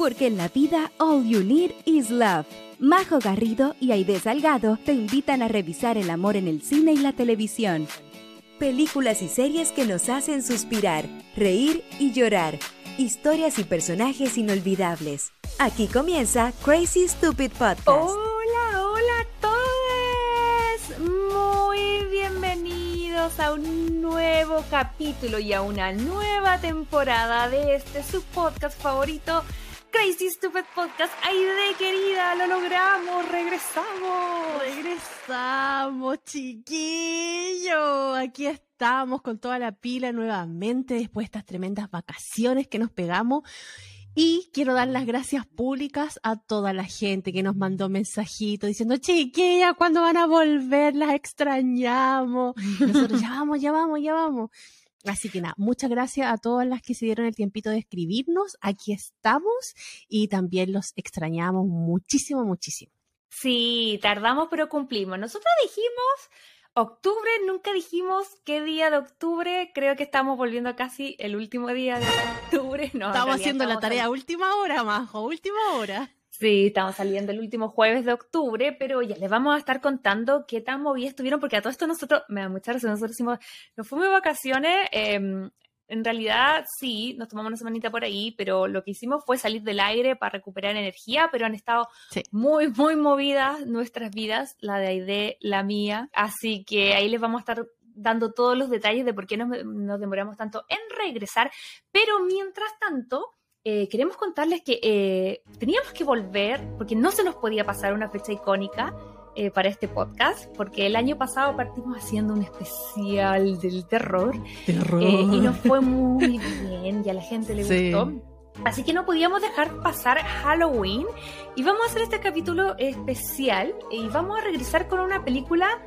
porque en la vida all you need is love. Majo Garrido y Aide Salgado te invitan a revisar el amor en el cine y la televisión. Películas y series que nos hacen suspirar, reír y llorar. Historias y personajes inolvidables. Aquí comienza Crazy Stupid Podcast. Hola, hola a todos. Muy bienvenidos a un nuevo capítulo y a una nueva temporada de este su podcast favorito Crazy Stupid Podcast. Aide, querida, lo logramos, regresamos. Regresamos, chiquillo. Aquí estamos con toda la pila nuevamente después de estas tremendas vacaciones que nos pegamos. Y quiero dar las gracias públicas a toda la gente que nos mandó mensajitos diciendo, chiquilla, ¿cuándo van a volver? Las extrañamos. Nosotros ya vamos, ya vamos, ya vamos. Así que nada, muchas gracias a todas las que se dieron el tiempito de escribirnos. Aquí estamos y también los extrañamos muchísimo, muchísimo. Sí, tardamos pero cumplimos. Nosotros dijimos octubre, nunca dijimos qué día de octubre. Creo que estamos volviendo casi el último día de octubre. No, estamos haciendo la tarea a última hora, Majo, última hora. Sí, estamos saliendo el último jueves de octubre, pero ya les vamos a estar contando qué tan movidas estuvieron, porque a todo esto nosotros, me da mucha razón, nosotros hicimos, nos fuimos de vacaciones, em, en realidad sí, nos tomamos una semanita por ahí, pero lo que hicimos fue salir del aire para recuperar energía, pero han estado muy, muy movidas nuestras vidas, la de Aide, la mía, así que ahí les vamos a estar dando todos los detalles de por qué nos, nos demoramos tanto en regresar, pero mientras tanto eh, queremos contarles que eh, teníamos que volver, porque no se nos podía pasar una fecha icónica eh, para este podcast, porque el año pasado partimos haciendo un especial del terror, y nos fue muy bien y a la gente le gustó. Así que no podíamos dejar pasar Halloween y vamos a hacer este capítulo especial y vamos a regresar con una película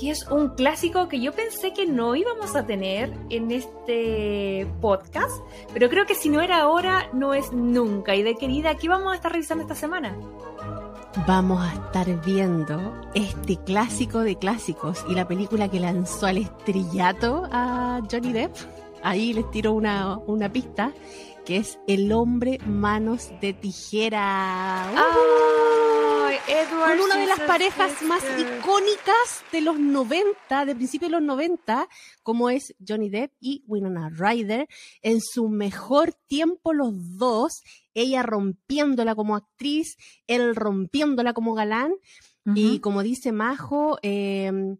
que es un clásico que yo pensé que no íbamos a tener en este podcast, pero creo que si no era ahora, no es nunca. Y de querida, ¿qué vamos a estar revisando esta semana? Vamos a estar viendo este clásico de clásicos y la película que lanzó al estrellato a Johnny Depp. Ahí les tiro una, una pista, que es El hombre manos de tijera. Con una de las parejas más icónicas de los 90, de principio de los 90, como es Johnny Depp y Winona Ryder, en su mejor tiempo los dos, ella rompiéndola como actriz, él rompiéndola como galán, y como dice Majo, em,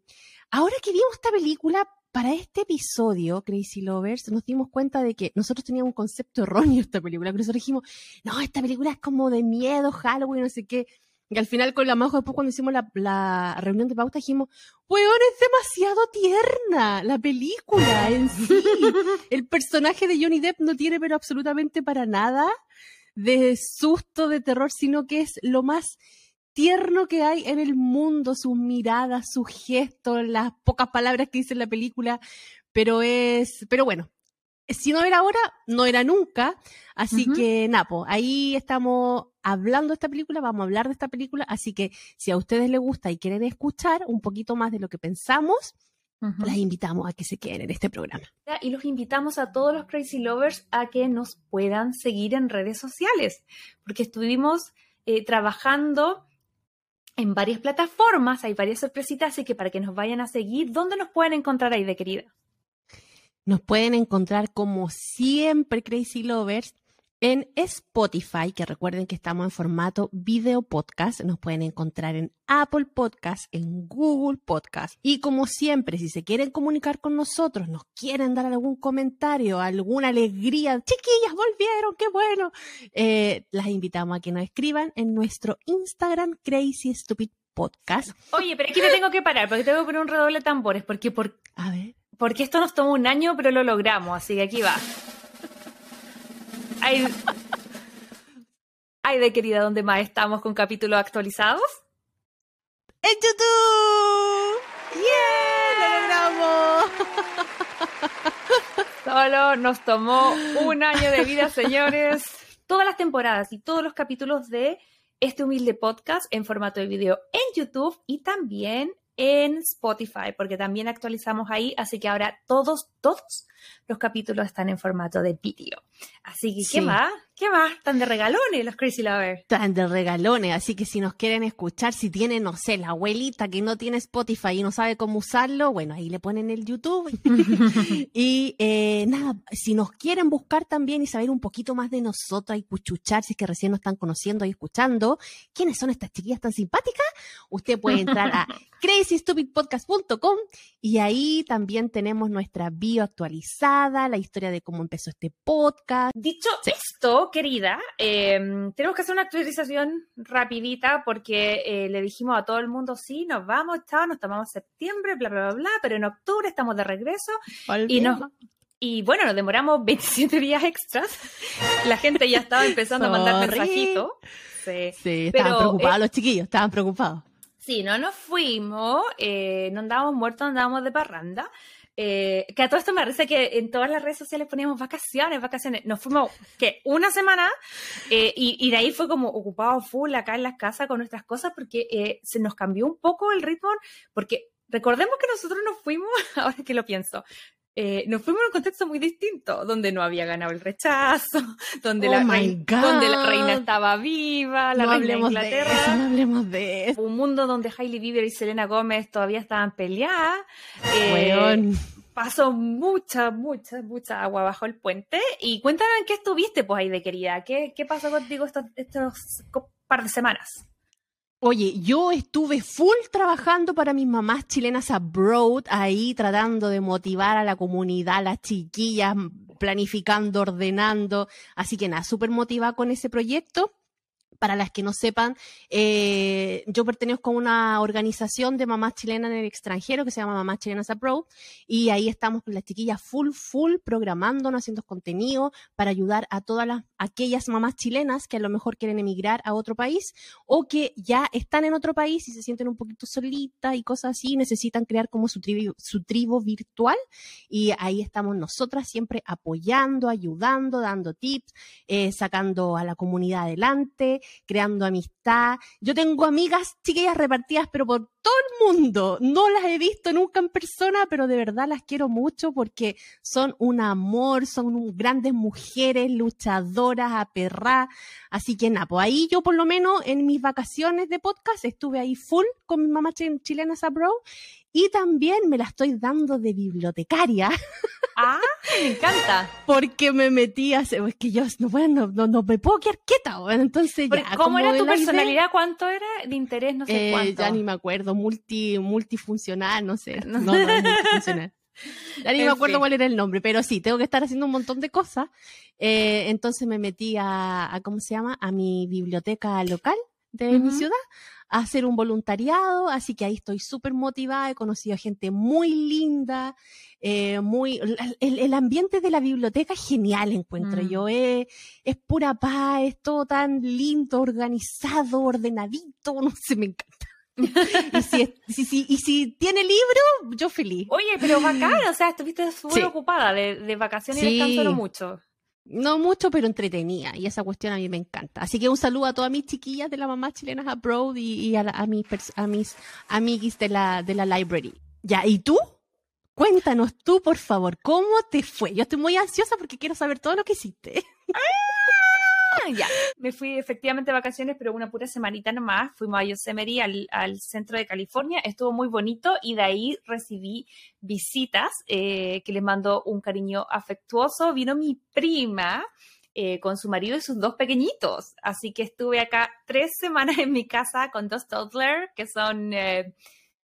ahora que vimos esta película, para este episodio, Crazy Lovers, nos dimos cuenta de que nosotros teníamos un concepto erróneo de esta película. Eso dijimos, no, esta película es como de miedo, Halloween, no sé qué. Y al final con la Majo, después cuando hicimos la, reunión de pauta, dijimos, weón, es demasiado tierna la película en sí. El personaje de Johnny Depp no tiene pero absolutamente para nada de susto, de terror, sino que es lo más tierno que hay en el mundo, sus miradas, sus gestos, las pocas palabras que dice en la película, pero es, pero bueno, si no era ahora, no era nunca. Así que, Napo, ahí estamos hablando de esta película, vamos a hablar de esta película. Así que, si a ustedes les gusta y quieren escuchar un poquito más de lo que pensamos, las invitamos a que se queden en este programa. Y los invitamos a todos los Crazy Lovers a que nos puedan seguir en redes sociales, porque estuvimos eh, trabajando en varias plataformas, hay varias sorpresitas, así que para que nos vayan a seguir, ¿dónde nos pueden encontrar ahí de querida? Nos pueden encontrar como siempre Crazy Lovers en Spotify, que recuerden que estamos en formato video podcast. Nos pueden encontrar en Apple Podcast, en Google Podcast. Y como siempre, si se quieren comunicar con nosotros, nos quieren dar algún comentario, alguna alegría, chiquillas, volvieron, qué bueno. Eh, las invitamos a que nos escriban en nuestro Instagram Crazy Stupid Podcast. Oye, pero aquí me tengo que parar porque tengo que poner un redoble de tambores, porque por... A ver porque esto nos tomó un año, pero lo logramos, así que aquí va. Ay, ay de querida, ¿dónde más estamos con capítulos actualizados? ¡En YouTube! ¡Yeah! ¡Lo logramos! Solo nos tomó un año de vida, señores. Todas las temporadas y todos los capítulos de este humilde podcast en formato de video en YouTube y también en Spotify, porque también actualizamos ahí, así que ahora todos, todos los capítulos están en formato de vídeo. Así que, ¿qué más? ¿Qué más? Están de regalones los Crazy Lovers. Están de regalones, así que si nos quieren escuchar, si tienen, no sé, la abuelita que no tiene Spotify y no sabe cómo usarlo, bueno, ahí le ponen el YouTube. y eh, nada, si nos quieren buscar también y saber un poquito más de nosotros y cuchuchar, si es que recién nos están conociendo y escuchando, ¿quiénes son estas chiquillas tan simpáticas? Usted puede entrar a crazystupidpodcast.com y ahí también tenemos nuestra bio actualizada, la historia de cómo empezó este podcast. Dicho esto, querida, em, tenemos que hacer una actualización rapidita porque eh, le dijimos a todo el mundo, sí, nos vamos, chao, nos tomamos septiembre, bla, bla, bla, bla, pero en octubre estamos de regreso y nos... Y bueno, nos demoramos 27 días extras. La gente ya estaba empezando a mandar mensajitos. Sí, estaban preocupados eh, los chiquillos, estaban preocupados. Sí, no nos fuimos, eh, no andábamos muertos, andábamos de parranda. Eh, que a todo esto me parece que en todas las redes sociales poníamos vacaciones, vacaciones. Nos fuimos, que Una semana eh, y, de ahí fue como ocupado full acá en las casas con nuestras cosas porque se nos cambió un poco el ritmo, porque recordemos que nosotros nos fuimos, ahora que lo pienso, nos fuimos en un contexto muy distinto, donde no había ganado el rechazo, donde, oh la, reina, donde la reina estaba viva, la reina de Inglaterra. no hablemos de eso. Un mundo donde Hailey Bieber y Selena Gómez todavía estaban peleadas pasó mucha, mucha, mucha agua bajo el puente. Y cuéntanos en qué estuviste, pues, ahí de querida. ¿Qué, qué pasó contigo estos, estos par de semanas? Oye, yo estuve full trabajando para mis mamás chilenas abroad, ahí tratando de motivar a la comunidad, a las chiquillas, planificando, ordenando. Así que nada, súper motivada con ese proyecto para las que no sepan, eh, yo pertenezco a una organización de mamás chilenas en el extranjero que se llama Mamás Chilenas Abroad y ahí estamos con las chiquillas full, full programando, haciendo contenido para ayudar a todas las, aquellas mamás chilenas que a lo mejor quieren emigrar a otro país o que ya están en otro país y se sienten un poquito solitas y cosas así, necesitan crear como su tribu, su tribu virtual y ahí estamos nosotras siempre apoyando, ayudando, dando tips, eh, sacando a la comunidad adelante creando amistad. Yo tengo amigas chiquillas repartidas, pero por todo el mundo. No las he visto nunca en persona, pero de verdad las quiero mucho porque son un amor, son grandes mujeres, luchadoras, aperradas. Así que nada, pues ahí yo por lo menos en mis vacaciones de podcast estuve ahí full con mi mamá chilena Sabro y también me la estoy dando de bibliotecaria. Ah, me encanta. Porque me metí a... Es que yo no, bueno, no, no, me puedo quedar quieta. entonces ya, ¿Cómo era tu personalidad? ¿Cuánto era de interés? No sé eh, cuánto. Ya ni me acuerdo. Multi, multifuncional, no sé. No, no, multifuncional. Ya ni me acuerdo cuál era el nombre, pero sí, tengo que estar haciendo un montón de cosas. Eh, entonces me metí a, a, ¿cómo se llama? A mi biblioteca local de mi ciudad a hacer un voluntariado, así que ahí estoy súper motivada, he conocido a gente muy linda, eh, muy, el, ambiente de la biblioteca es genial, encuentro mm. yo, es, es pura paz, es todo tan lindo, organizado, ordenadito, no sé, me encanta. y, si, si, y si tiene libro, yo feliz. Oye, pero bacán, o sea, estuviste súper ocupada de, de, vacaciones y descanso mucho. No mucho, pero entretenida. Y esa cuestión a mí me encanta. Así que un saludo a todas mis chiquillas de la mamá chilenas abroad y, a, a, mis, a mis amiguis de la, de la library. Ya, ¿y tú? Cuéntanos tú, por favor, ¿cómo te fue? Yo estoy muy ansiosa porque quiero saber todo lo que hiciste. ya, me fui efectivamente de vacaciones, pero una pura semanita nomás. Fuimos a Yosemite, al, al centro de California. Estuvo muy bonito y de ahí recibí visitas eh, que les mando un cariño afectuoso. Vino mi prima. Eh, con su marido y sus dos pequeñitos. Así que estuve acá tres semanas en mi casa con dos toddlers que son, eh,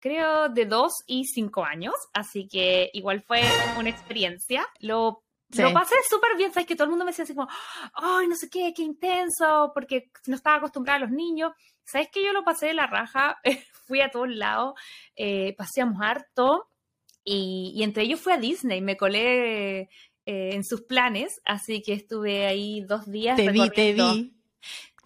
creo, de dos y cinco años. Así que igual fue una experiencia. Lo lo pasé súper bien, sabes que todo el mundo me decía así como, ay, no sé qué, qué intenso, porque no estaba acostumbrada a los niños. Sabes que yo lo pasé de la raja, fui a todos lados, eh, paseamos harto y, entre ellos fui a Disney, me colé eh, en sus planes, así que estuve ahí dos días. Te vi, te vi.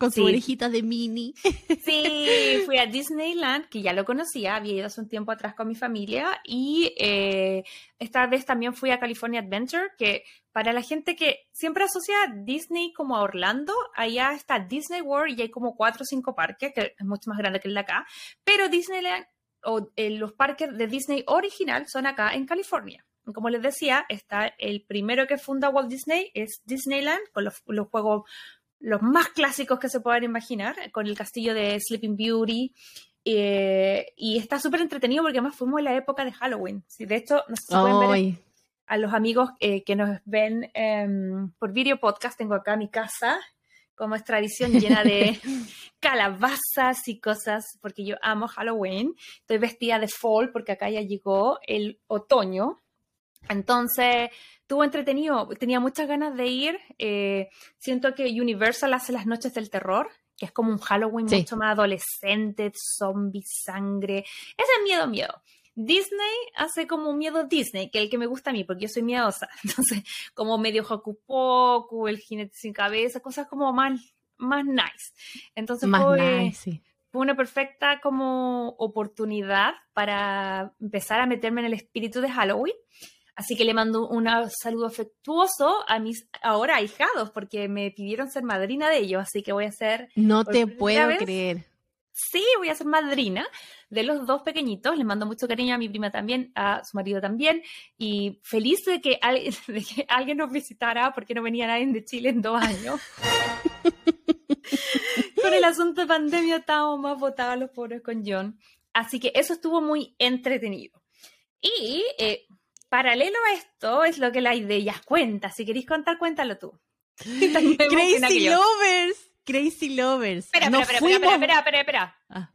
Con su orejita de mini. Sí, fui a Disneyland, que ya lo conocía, había ido hace un tiempo atrás con mi familia, y eh, esta vez también fui a California Adventure, que para la gente que siempre asocia Disney como a Orlando, allá está Disney World y hay como cuatro o cinco parques, que es mucho más grande que el de acá, pero Disneyland o, eh, los parques de Disney original son acá en California. Como les decía, está el primero que funda Walt Disney, es Disneyland, con los, los juegos los más clásicos que se puedan imaginar, con el castillo de Sleeping Beauty. eh, y está súper entretenido porque además fuimos en la época de Halloween. Sí, de hecho, no sé si pueden ver a los amigos eh, que nos ven em, por video podcast, tengo acá mi casa, como es tradición, llena de calabazas y cosas, porque yo amo Halloween. Estoy vestida de fall porque acá ya llegó el otoño. Entonces, estuvo entretenido, tenía muchas ganas de ir. eh, siento que Universal hace las noches del terror, que es como un Halloween Sí. mucho más adolescente, zombie, sangre. Ese es miedo, miedo. Disney hace como miedo Disney, que es el que me gusta a mí, porque yo soy miedosa. Entonces, como medio Haku Poku, el jinete sin cabeza, cosas como más, más nice. Entonces, más fue, nice, sí. fue una perfecta como oportunidad para empezar a meterme en el espíritu de Halloween. Así que le mando un saludo afectuoso a mis ahora ahijados, porque me pidieron ser madrina de ellos, así que voy a ser No te puedo vez. creer. Sí, voy a ser madrina de los dos pequeñitos. Les mando mucho cariño a mi prima también, a su marido también. Y feliz de que, al- de que alguien nos visitara porque no venía nadie de Chile en dos años. con el asunto de pandemia estábamos más botados los pobres con John. Así que eso estuvo muy entretenido. Y eh, paralelo a esto es lo que la idea cuenta. Si queréis contar, cuéntalo tú. Crazy. Lovers. Crazy Lovers. Espera, espera, espera, espera, fuimos- espera, espera, espera. Ah.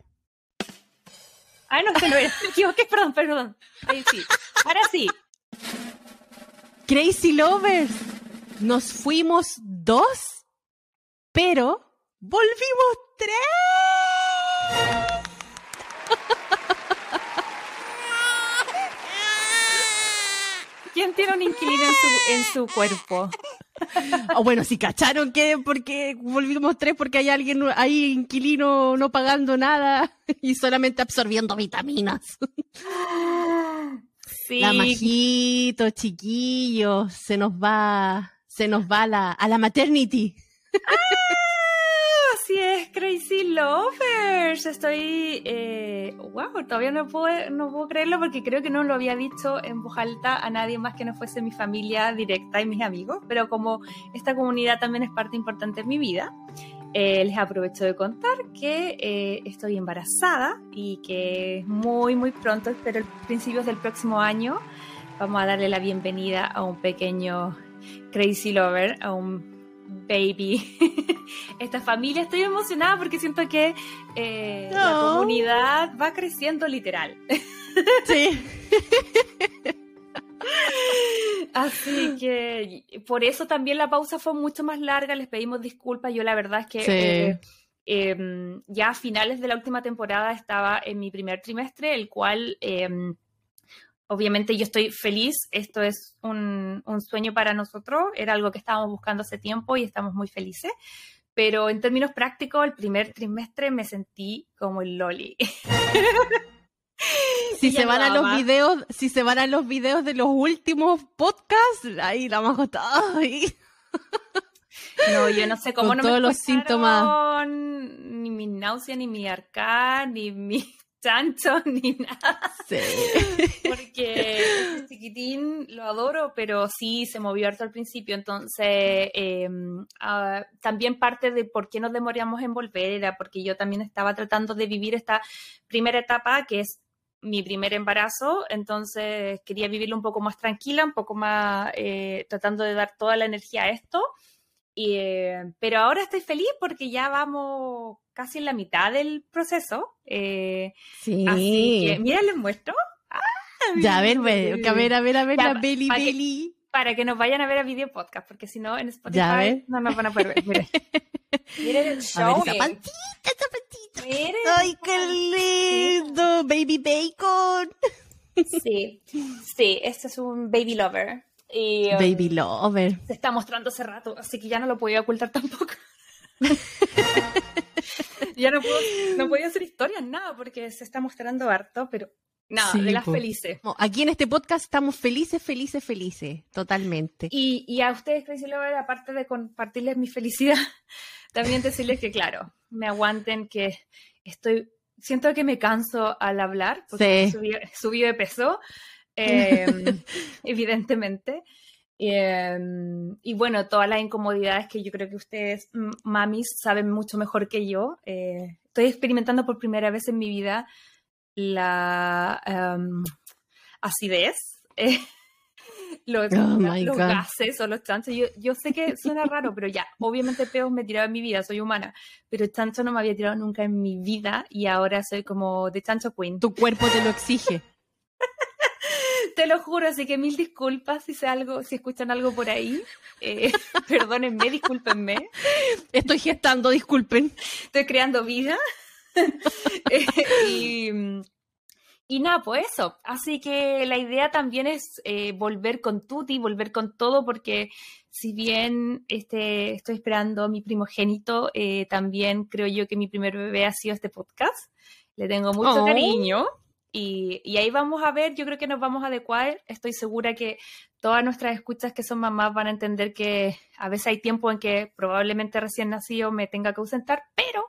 Ay, no, que no era. Me equivoqué, perdón, perdón. Ahí sí. Ahora sí. Crazy Lovers. Nos fuimos dos, pero volvimos tres. ¿Quién tiene un inquilino en su, en su cuerpo? Ah, bueno, si cacharon que porque volvimos tres porque hay alguien ahí inquilino no pagando nada y solamente absorbiendo vitaminas. Sí. La majito, chiquillos, se nos va, se nos va a la, a la maternity. Es, Crazy Lovers. Estoy. Eh, wow, todavía no puedo, no puedo creerlo porque creo que no lo había dicho en voz alta a nadie más que no fuese mi familia directa y mis amigos. Pero como esta comunidad también es parte importante de mi vida, eh, les aprovecho de contar que eh, estoy embarazada y que muy, muy pronto, espero principios del próximo año, vamos a darle la bienvenida a un pequeño Crazy Lover, a un baby. Esta familia, estoy emocionada porque siento que eh, la comunidad va creciendo literal. Sí. Así que por eso también la pausa fue mucho más larga, les pedimos disculpas, yo la verdad es que Sí. eh, em, ya a finales de la última temporada estaba en mi primer trimestre, el cual em, obviamente yo estoy feliz, esto es un, un sueño para nosotros, era algo que estábamos buscando hace tiempo y estamos muy felices. Pero en términos prácticos, el primer trimestre me sentí como el loli. Si se van a los más. videos, si se van a los videos de los últimos podcasts, ahí la está. ay. No, yo no sé cómo Con no todos me los síntomas. Ni mi náusea, ni mi arcán, ni mi chancho, ni nada. Sí. Porque este chiquitín lo adoro, pero sí se movió harto al principio. Entonces, eh, ah, también parte de por qué nos demoramos en volver era porque yo también estaba tratando de vivir esta primera etapa que es mi primer embarazo, entonces quería vivirlo un poco más tranquila, un poco más eh, tratando de dar toda la energía a esto. Y, eh, pero ahora estoy feliz porque ya vamos casi en la mitad del proceso. eh, Sí. Así que, mira, les muestro. Ah, Ya, a ver, ve- a ver, a ver, a ver, Ya, la que- belly. Para que nos vayan a ver a video podcast, porque si no, en Spotify Ya, a ver. no nos van a poder ver. Miren, miren el show. ver, esa patita, esa patita. Miren. Ay, qué lindo, baby bacon. Sí, sí, este es un baby lover. Y, um, Baby lover. se está mostrando hace rato, así que ya no lo podía ocultar tampoco. ya no puedo, no podía hacer historias, nada, porque se está mostrando harto, pero nada, Sí, de las po. felices. Aquí en este podcast estamos felices, felices, felices. Totalmente. Y, y a ustedes, Crazy Lover, aparte de compartirles mi felicidad, también decirles que, claro, me aguanten que estoy siento que me canso al hablar, porque subí, de peso, em, evidentemente. Em, y bueno, todas las incomodidades que yo creo que ustedes, mamis, saben mucho mejor que yo. Eh, estoy experimentando por primera vez en mi vida la em, acidez. los, oh gases o los chanchos. Yo, yo, sé que suena raro, pero ya, obviamente peos me he tirado en mi vida, soy humana, pero chancho no me había tirado nunca en mi vida y ahora soy como de chancho queen. Tu cuerpo te lo exige. Te lo juro, así que mil disculpas si sé algo, si escuchan algo por ahí. Eh, perdónenme, discúlpenme. Estoy gestando, disculpen. Estoy creando vida. Eh, y, y, nada, pues eso. Así que la idea también es eh, volver con Tuti, volver con todo, porque si bien este, estoy esperando a mi primogénito, también creo yo que mi primer bebé ha sido este podcast. Le tengo mucho oh. cariño. Y, ahí vamos a ver, yo creo que nos vamos a adecuar. Estoy segura que todas nuestras escuchas que son mamás van a entender que a veces hay tiempo en que probablemente recién nacido me tenga que ausentar, pero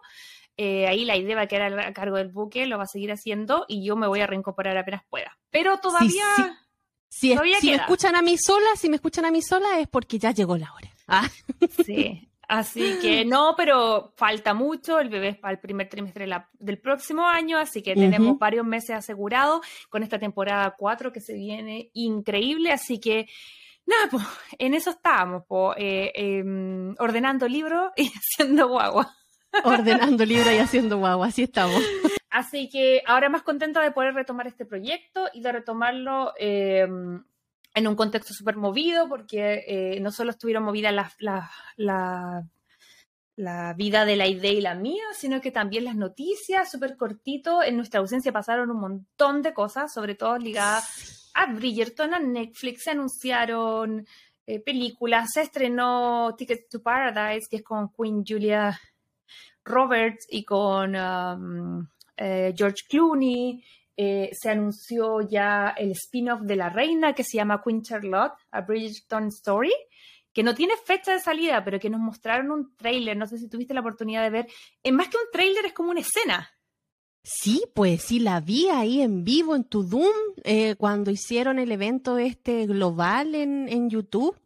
eh, ahí la idea va a quedar a cargo del buque, lo va a seguir haciendo y yo me voy a reincorporar apenas pueda. Pero todavía... Si, me escuchan a mí sola, si me escuchan a mí sola es porque ya llegó la hora. Ah. Sí, Así que no, pero falta mucho. El bebé es para el primer trimestre del próximo año, así que tenemos varios meses asegurados con esta temporada 4 que se viene increíble. Así que nada, pues en eso estábamos, pues, ordenando libros y haciendo guagua. Ordenando libros y haciendo guagua, así estamos. Así que ahora más contenta de poder retomar este proyecto y de retomarlo. Em, en un contexto súper movido, porque eh, no solo estuvieron movidas la, la, la, vida de la idea y la mía, sino que también las noticias, súper cortito. En nuestra ausencia pasaron un montón de cosas, sobre todo ligadas a Bridgerton, a Netflix, se anunciaron eh, películas, se estrenó Ticket to Paradise, que es con Queen Julia Roberts y con um, eh, George Clooney. Eh, se anunció ya el spin-off de La Reina que se llama Queen Charlotte, A Bridgerton Story, que no tiene fecha de salida, pero que nos mostraron un trailer, no sé si tuviste la oportunidad de ver, es más que un trailer, es como una escena. Sí, pues sí, la vi ahí en vivo en Tudum eh, cuando hicieron el evento este global en, en YouTube.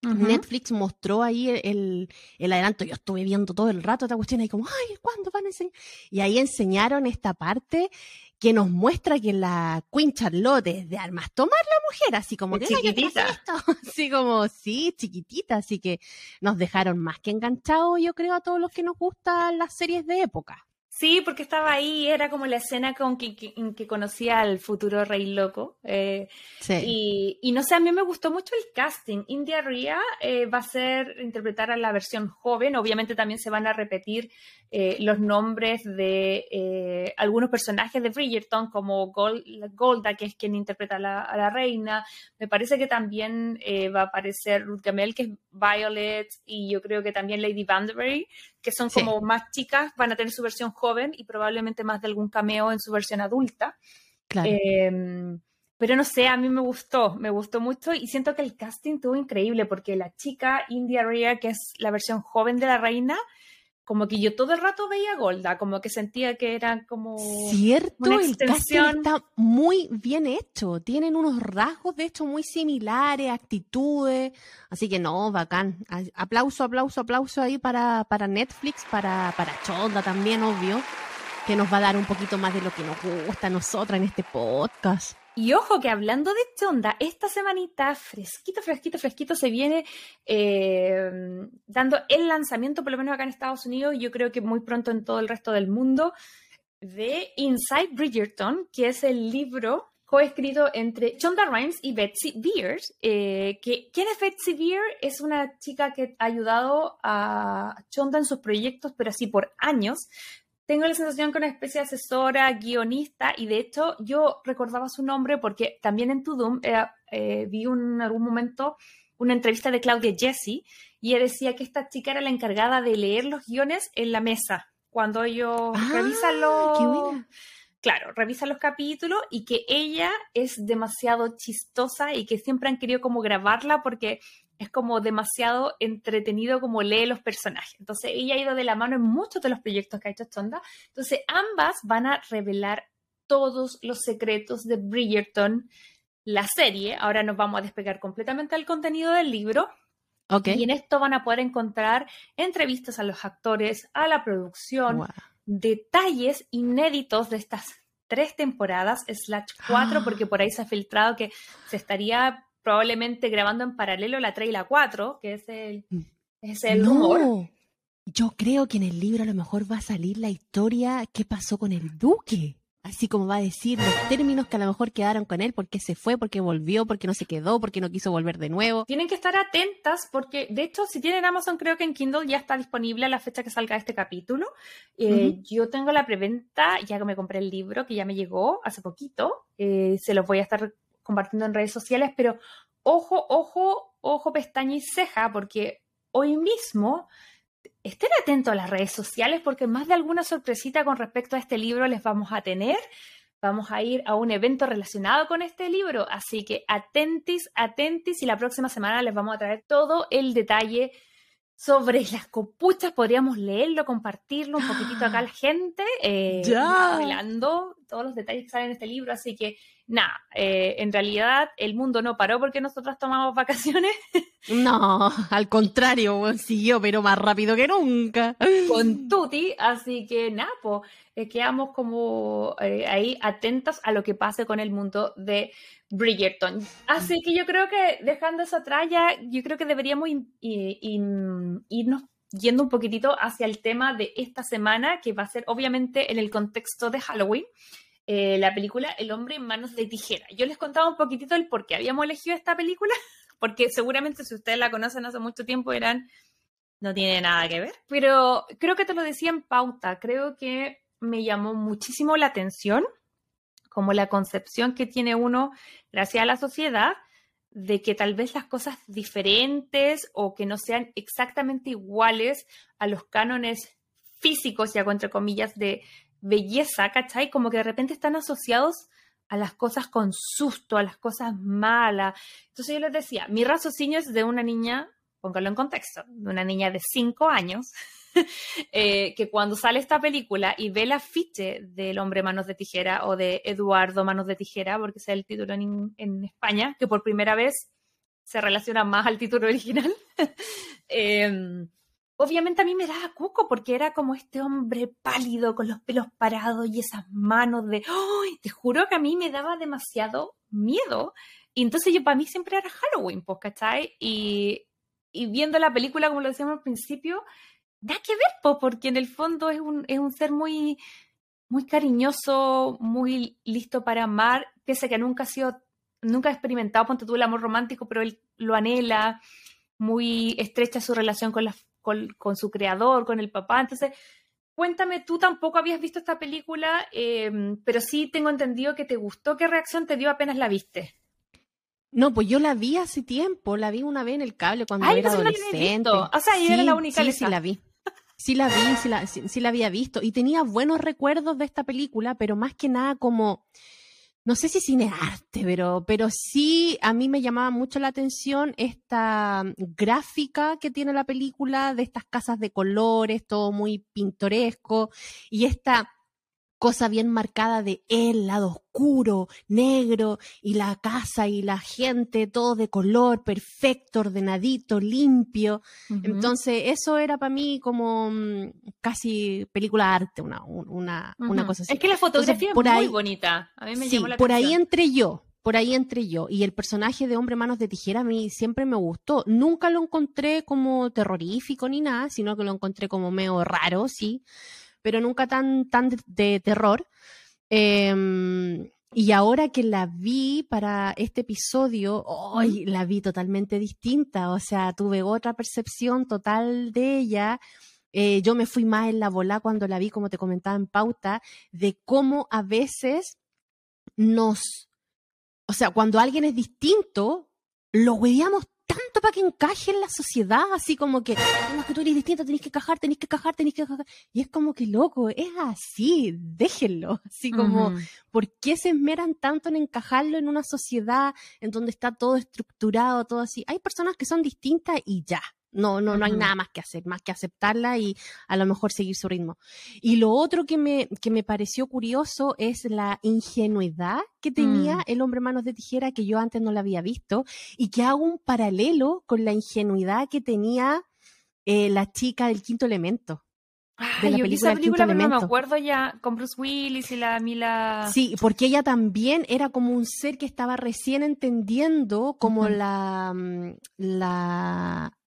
Netflix mostró ahí el, el, adelanto. Yo estuve viendo todo el rato esta cuestión ahí como, ay, ¿cuándo van a enseñar? Y ahí enseñaron esta parte que nos muestra que la Queen Charlotte es de armas tomar la mujer, así como que chiquitita. Así como, sí, chiquitita, así que nos dejaron más que enganchados, yo creo, a todos los que nos gustan las series de época. Sí, porque estaba ahí, era como la escena con que, que, conocía al futuro rey loco. Eh, sí. y, no sé, a mí me gustó mucho el casting. India Ria eh, va a ser interpretar a la versión joven. Obviamente también se van a repetir eh, los nombres de algunos personajes de Bridgerton, como Golda, que es quien interpreta a la, reina. Me parece que también va a aparecer Ruth Gamel, que es Violet, y yo creo que también Lady Vanderbury que son como más chicas, van a tener su versión joven y probablemente más de algún cameo en su versión adulta. Claro. Em, pero no sé, a mí me gustó, me gustó mucho y siento que el casting estuvo increíble porque la chica India Ria, que es la versión joven de la reina, como que yo todo el rato veía Golda, como que sentía que era como cierto, el casting está muy bien hecho, tienen unos rasgos de hecho muy similares, actitudes, así que no, bacán. Aplauso, aplauso, aplauso ahí para, para Netflix, para, para Chonda también, obvio, que nos va a dar un poquito más de lo que nos gusta a nosotras en este podcast. Y ojo que hablando de Chonda, esta semanita, fresquito, fresquito, fresquito, se viene eh, dando el lanzamiento, por lo menos acá en Estados Unidos, y yo creo que muy pronto en todo el resto del mundo, de Inside Bridgerton, que es el libro coescrito entre Chonda Rhimes y Betsy Beers. Eh, que, ¿Quién es Betsy Beers? Es una chica que ha ayudado a Chonda en sus proyectos, pero así por años tengo la sensación que una especie de asesora, guionista, y de hecho yo recordaba su nombre porque también en Tudum eh, eh, vi en algún momento una entrevista de Claudia Jesse y ella decía que esta chica era la encargada de leer los guiones en la mesa. Cuando ellos ah, revisan los... Claro, revisan los capítulos y que ella es demasiado chistosa y que siempre han querido como grabarla porque es como demasiado entretenido como lee los personajes. Entonces ella ha ido de la mano en muchos de los proyectos que ha hecho Chonda. Entonces ambas van a revelar todos los secretos de Bridgerton, la serie. Ahora nos vamos a despegar completamente al contenido del libro. Okay. Y en esto van a poder encontrar entrevistas a los actores, a la producción, Wow. detalles inéditos de estas tres temporadas, slash cuatro, porque por ahí se ha filtrado que se estaría probablemente grabando en paralelo la 3 y la 4, que es el, es el rumor. No. Yo creo que en el libro a lo mejor va a salir la historia qué pasó con el duque. Así como va a decir los términos que a lo mejor quedaron con él, por qué se fue, por qué volvió, por qué no se quedó, por qué no quiso volver de nuevo. Tienen que estar atentas porque, de hecho, si tienen Amazon, creo que en Kindle ya está disponible a la fecha que salga este capítulo. Eh, Ujú. Yo tengo la preventa, ya que me compré el libro, que ya me llegó hace poquito. Eh, se los voy a estar compartiendo en redes sociales, pero ojo, ojo, ojo, pestaña y ceja, porque hoy mismo estén atentos a las redes sociales porque más de alguna sorpresita con respecto a este libro les vamos a tener. Vamos a ir a un evento relacionado con este libro, así que atentis, atentis y la próxima semana les vamos a traer todo el detalle sobre las copuchas. Podríamos leerlo, compartirlo un poquitito acá a la gente, eh, Ya. revelando todos los detalles que salen en este libro. Así que nada, eh, en realidad el mundo no paró porque nosotros tomamos vacaciones No, al contrario, siguió, pero más rápido que nunca. con Tuti, así que nada, pues eh, quedamos como eh, ahí atentos a lo que pase con el mundo de Bridgerton. Así que yo creo que dejando eso atrás ya, yo creo que deberíamos in- in- irnos yendo un poquitito hacia el tema de esta semana, que va a ser obviamente en el contexto de Halloween. eh, la película El hombre en manos de tijera. Yo les contaba un poquitito el por qué habíamos elegido esta película, porque seguramente si ustedes la conocen hace mucho tiempo eran no tiene nada que ver. Pero creo que te lo decía en pauta, creo que me llamó muchísimo la atención como la concepción que tiene uno gracias a la sociedad de que tal vez las cosas diferentes o que no sean exactamente iguales a los cánones físicos, y hago entre comillas, de belleza, ¿cachai? Como que de repente están asociados a las cosas con susto, a las cosas malas. Entonces yo les decía, mi raciocinio es de una niña, póngalo en contexto, de una niña de 5 años, eh, que cuando sale esta película y ve el afiche del hombre Manos de Tijera o de Eduardo Manos de Tijera, porque es el título en, en España, que por primera vez se relaciona más al título original. eh, obviamente a mí me daba cuco porque era como este hombre pálido con los pelos parados y esas manos de... ¡Ay! Te juro que a mí me daba demasiado miedo. Y entonces yo para mí siempre era Halloween, pues, ¿cachai? Y, y viendo la película, como lo decíamos al principio, nada que ver, pues, porque en el fondo es un, es un ser muy, muy cariñoso, muy listo para amar, pese a que nunca ha sido, nunca ha experimentado, ponte tú el amor romántico, pero él lo anhela, muy estrecha su relación con, la, con, con su creador, con el papá. Entonces, cuéntame, tú tampoco habías visto esta película, eh, pero sí tengo entendido que te gustó. ¿Qué reacción te dio apenas la viste? No, pues yo la vi hace tiempo, la vi una vez en el cable cuando Ay, era no adolescente. O sea, yo era la única sí, sí la vi. Sí la vi, sí la, sí, sí la había visto. Y tenía buenos recuerdos de esta película, pero más que nada como, no sé si cinearte, pero, pero sí a mí me llamaba mucho la atención esta gráfica que tiene la película, de estas casas de colores, todo muy pintoresco, y esta cosa bien marcada de el lado oscuro, negro, y la casa y la gente, todo de color, perfecto, ordenadito, limpio. Entonces, eso era para mí como mm, casi película de arte, una, un- una, una cosa así. Es que la fotografía Entonces, por es muy ahí- bonita. A mí me Sí, llamó la por ahí entré yo, por ahí entré yo. Y el personaje de Hombre Manos de Tijera a mí siempre me gustó. Nunca lo encontré como terrorífico ni nada, sino que lo encontré como medio raro, sí, pero nunca tan, tan de, de terror. Em, y ahora que la vi para este episodio, hoy la vi totalmente distinta, o sea, tuve otra percepción total de ella. Eh, yo me fui más en la bola cuando la vi, como te comentaba en pauta, de cómo a veces nos, o sea, cuando alguien es distinto, lo hueveamos para que encaje en la sociedad, así como que, no, que tú eres distinto, tenés que encajar, tenés que encajar, tenés que encajar. Y es como que, loco, es así, déjenlo. Así como, ¿por qué se esmeran tanto en encajarlo en una sociedad en donde está todo estructurado, todo así? Hay personas que son distintas y ya. No, no, no hay nada más que hacer, más que aceptarla y a lo mejor seguir su ritmo. Y lo otro que me, que me pareció curioso es la ingenuidad que tenía mm. el hombre manos de tijera que yo antes no la había visto y que hago un paralelo con la ingenuidad que tenía eh, la chica del quinto elemento. De la yo película, película pero no me acuerdo ya con Bruce Willis y la Mila. Sí, porque ella también era como un ser que estaba recién entendiendo como la, mm, la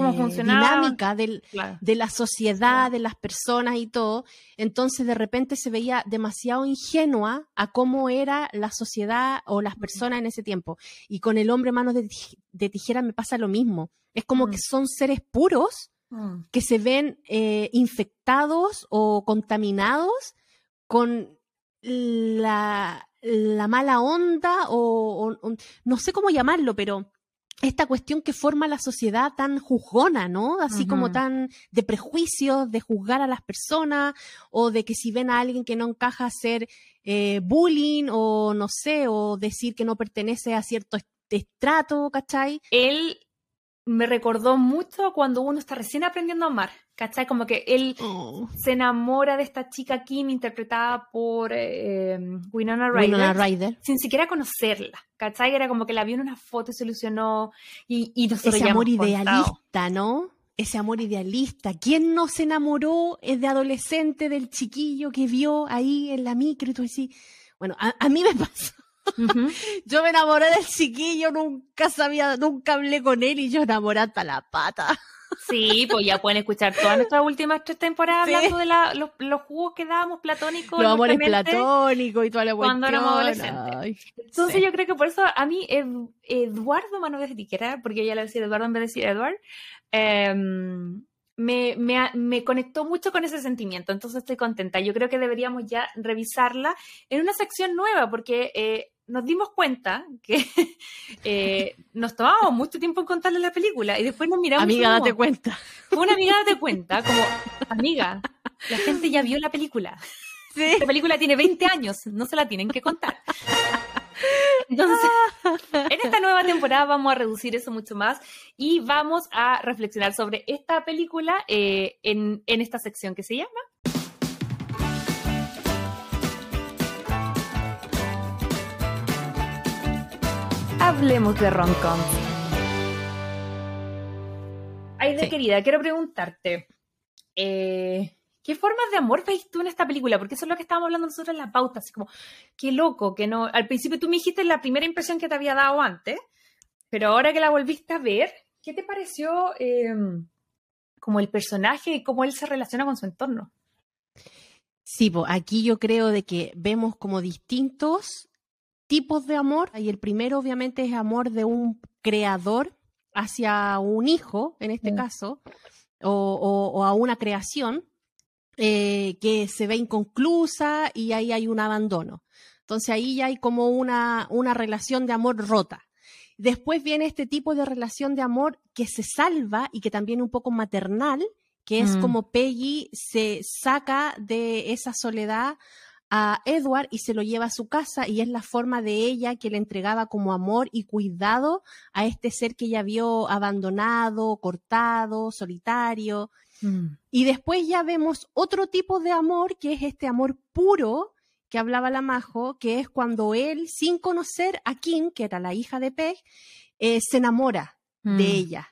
cómo eh, dinámica de la sociedad, de las personas y todo. Entonces de repente se veía demasiado ingenua a cómo era la sociedad o las personas en ese tiempo. Y con el hombre manos de, tijera me pasa lo mismo. Es como que mm. son seres puros mm. que se ven eh, infectados o contaminados con la, mala onda o, no sé cómo llamarlo, pero esta cuestión que forma la sociedad tan juzgona, ¿no? Así como tan de prejuicios, de juzgar a las personas, o de que si ven a alguien que no encaja hacer eh, bullying, o no sé, o decir que no pertenece a cierto estrato, ¿cachai? Él me recordó mucho cuando uno está recién aprendiendo a amar, ¿cachai? Como que él oh. se enamora de esta chica Kim interpretada por eh, Winona, Ryder, sin siquiera conocerla, ¿cachai? Era como que la vio en una foto y se ilusionó y, y Ese amor idealista, ¿no? Ese amor idealista. ¿Quién no se enamoró es de adolescente del chiquillo que vio ahí en la micro y todo así? Bueno, a mí me pasó. Yo me enamoré del chiquillo, nunca sabía, nunca hablé con él y yo enamoré hasta la pata. Sí, pues ya pueden escuchar todas nuestras últimas tres temporadas hablando de los, los, jugos que dábamos platónicos. Los amores platónicos y toda la Cuando éramos adolescentes. Entonces yo creo que por eso a mí Eduardo Manuel de Tiquera, porque ella le decía Eduardo en vez de decir Edward, em, me, me, me, conectó mucho con ese sentimiento, entonces estoy contenta. Yo creo que deberíamos ya revisarla en una sección nueva, porque eh, nos dimos cuenta que eh, nos tomábamos mucho tiempo en contarle la película y después nos miramos. Amiga, date cuenta. Una amiga, date cuenta, como, amiga, la gente ya vio la película. Sí. La película tiene 20 años, no se la tienen que contar. Entonces, en esta nueva temporada vamos a reducir eso mucho más y vamos a reflexionar sobre esta película eh, en, en esta sección que se llama hablemos de rom-coms. Aide, querida, quiero preguntarte, eh, ¿qué formas de amor veis tú en esta película? Porque eso es lo que estábamos hablando nosotros en la pauta, así como, qué loco, que no, al principio tú me dijiste la primera impresión que te había dado antes, pero ahora que la volviste a ver, ¿qué te pareció em, como el personaje y cómo él se relaciona con su entorno? Sí, aquí yo creo de que vemos como distintos tipos de amor. Y el primero, obviamente, es amor de un creador hacia un hijo, en este mm. caso, o, a una creación eh, que se ve inconclusa y ahí hay un abandono. Entonces ahí ya hay como una, una relación de amor rota. Después viene este tipo de relación de amor que se salva y que también es un poco maternal, que es mm. como Peggy se saca de esa soledad a Edward y se lo lleva a su casa y es la forma de ella que le entregaba como amor y cuidado a este ser que ella vio abandonado, cortado, solitario. Mm. Y después ya vemos otro tipo de amor que es este amor puro que hablaba la Majo, que es cuando él, sin conocer a Kim, que era la hija de Peg, eh, se enamora de mm. ella.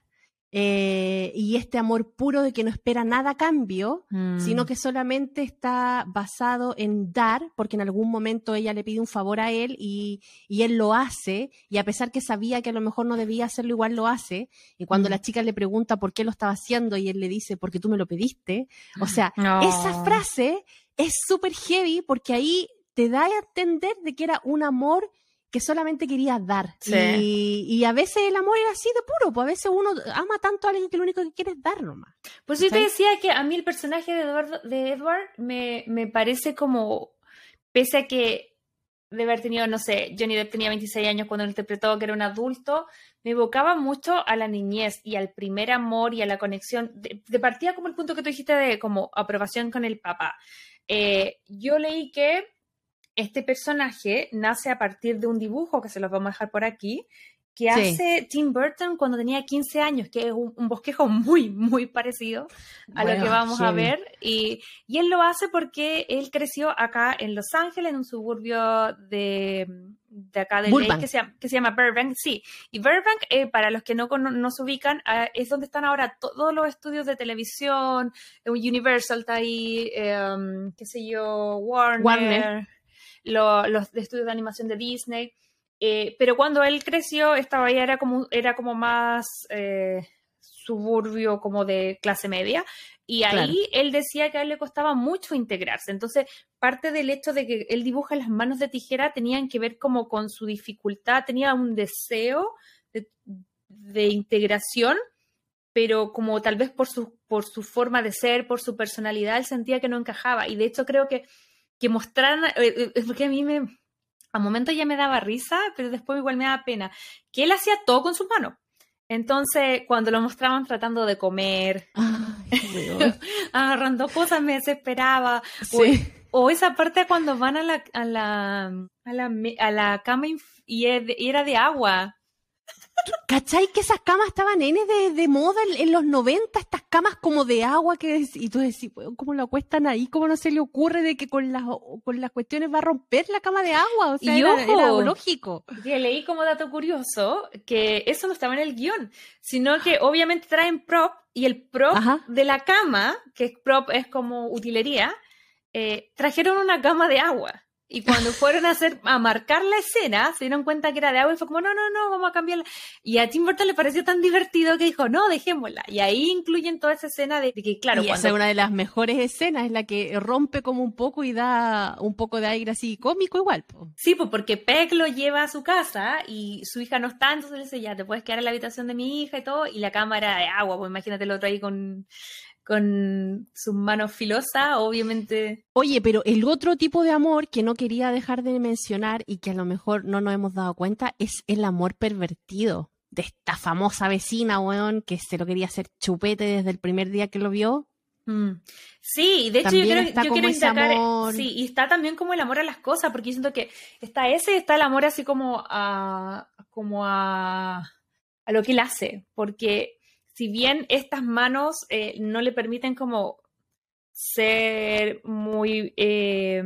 Eh, y este amor puro de que no espera nada a cambio, sino mm. que solamente está basado en dar, porque en algún momento ella le pide un favor a él y, él lo hace, y a pesar que sabía que a lo mejor no debía hacerlo, igual lo hace, y cuando mm. la chica le pregunta por qué lo estaba haciendo y él le dice, porque tú me lo pediste, o sea, esa frase es súper heavy porque ahí te da a entender de que era un amor que solamente quería dar. Y, a veces el amor era así de puro, pues a veces uno ama tanto a alguien que lo único que quiere es dar nomás. Pues yo te decía que a mí el personaje de Edward, de Edward me, me parece como, pese a que de haber tenido, no sé, Johnny Depp tenía 26 años cuando lo interpretó, que era un adulto, me evocaba mucho a la niñez y al primer amor y a la conexión. De, partida como el punto que tú dijiste de como aprobación con el papá. Eh, yo leí que este personaje nace a partir de un dibujo que se los vamos a dejar por aquí, que hace Tim Burton cuando tenía 15 años, que es un, bosquejo muy, muy parecido a lo que vamos a ver. Y, y, él lo hace porque él creció acá en Los Ángeles, en un suburbio de, de acá de Lake, que se, llama, que se llama Burbank. Sí, y Burbank, eh, para los que no, no se ubican, ah, es donde están ahora todos los estudios de televisión, Universal está ahí, em, qué sé yo, Warner, los estudios de animación de Disney. Eh, pero cuando él creció, esta bahía era como, era como más eh, suburbio, como de clase media. Y ahí él decía que a él le costaba mucho integrarse. Entonces, parte del hecho de que él dibuja las manos de tijera tenían que ver como con su dificultad, tenía un deseo de, integración, pero como tal vez por su, por su forma de ser, por su personalidad, él sentía que no encajaba. Y de hecho creo que, que mostraran, eh, es porque a mí me, a momento ya me daba risa, pero después igual me daba pena, que él hacía todo con sus manos. Entonces, cuando lo mostraban tratando de comer, agarrando cosas, me desesperaba. O, esa parte cuando van a la, a la, a la, a la cama y era de agua. ¿Cachai que esas camas estaban N de, moda en, los 90? Estas camas como de agua que y tú decís, ¿cómo lo acuestan ahí? ¿Cómo no se le ocurre de que con las, con las cuestiones va a romper la cama de agua? O sea, y era, lógico. Que leí como dato curioso que eso no estaba en el guion, sino que obviamente traen prop y el prop de la cama, que prop es como utilería, eh, trajeron una cama de agua. Y cuando fueron a hacer, a marcar la escena, se dieron cuenta que era de agua y fue como, no, no, no, vamos a cambiarla. Y a Tim Burton le pareció tan divertido que dijo, no, dejémosla. Y ahí incluyen toda esa escena de, que, claro, y esa es una de las mejores escenas, es la que rompe como un poco y da un poco de aire así cómico igual. Sí, pues porque Peck lo lleva a su casa y su hija no está, entonces le dice, ya, te puedes quedar en la habitación de mi hija y todo, y la cámara de agua, pues imagínate lo otro ahí con con sus manos filosas, obviamente. Oye, pero el otro tipo de amor que no quería dejar de mencionar y que a lo mejor no nos hemos dado cuenta es el amor pervertido de esta famosa vecina, weón, que se lo quería hacer chupete desde el primer día que lo vio. Mm. Sí, de hecho yo quiero, yo quiero sí, y está también como el amor a las cosas, porque yo siento que está ese, está el amor así como a, como a, a lo que él hace, porque si bien estas manos eh, no le permiten como ser muy... Eh,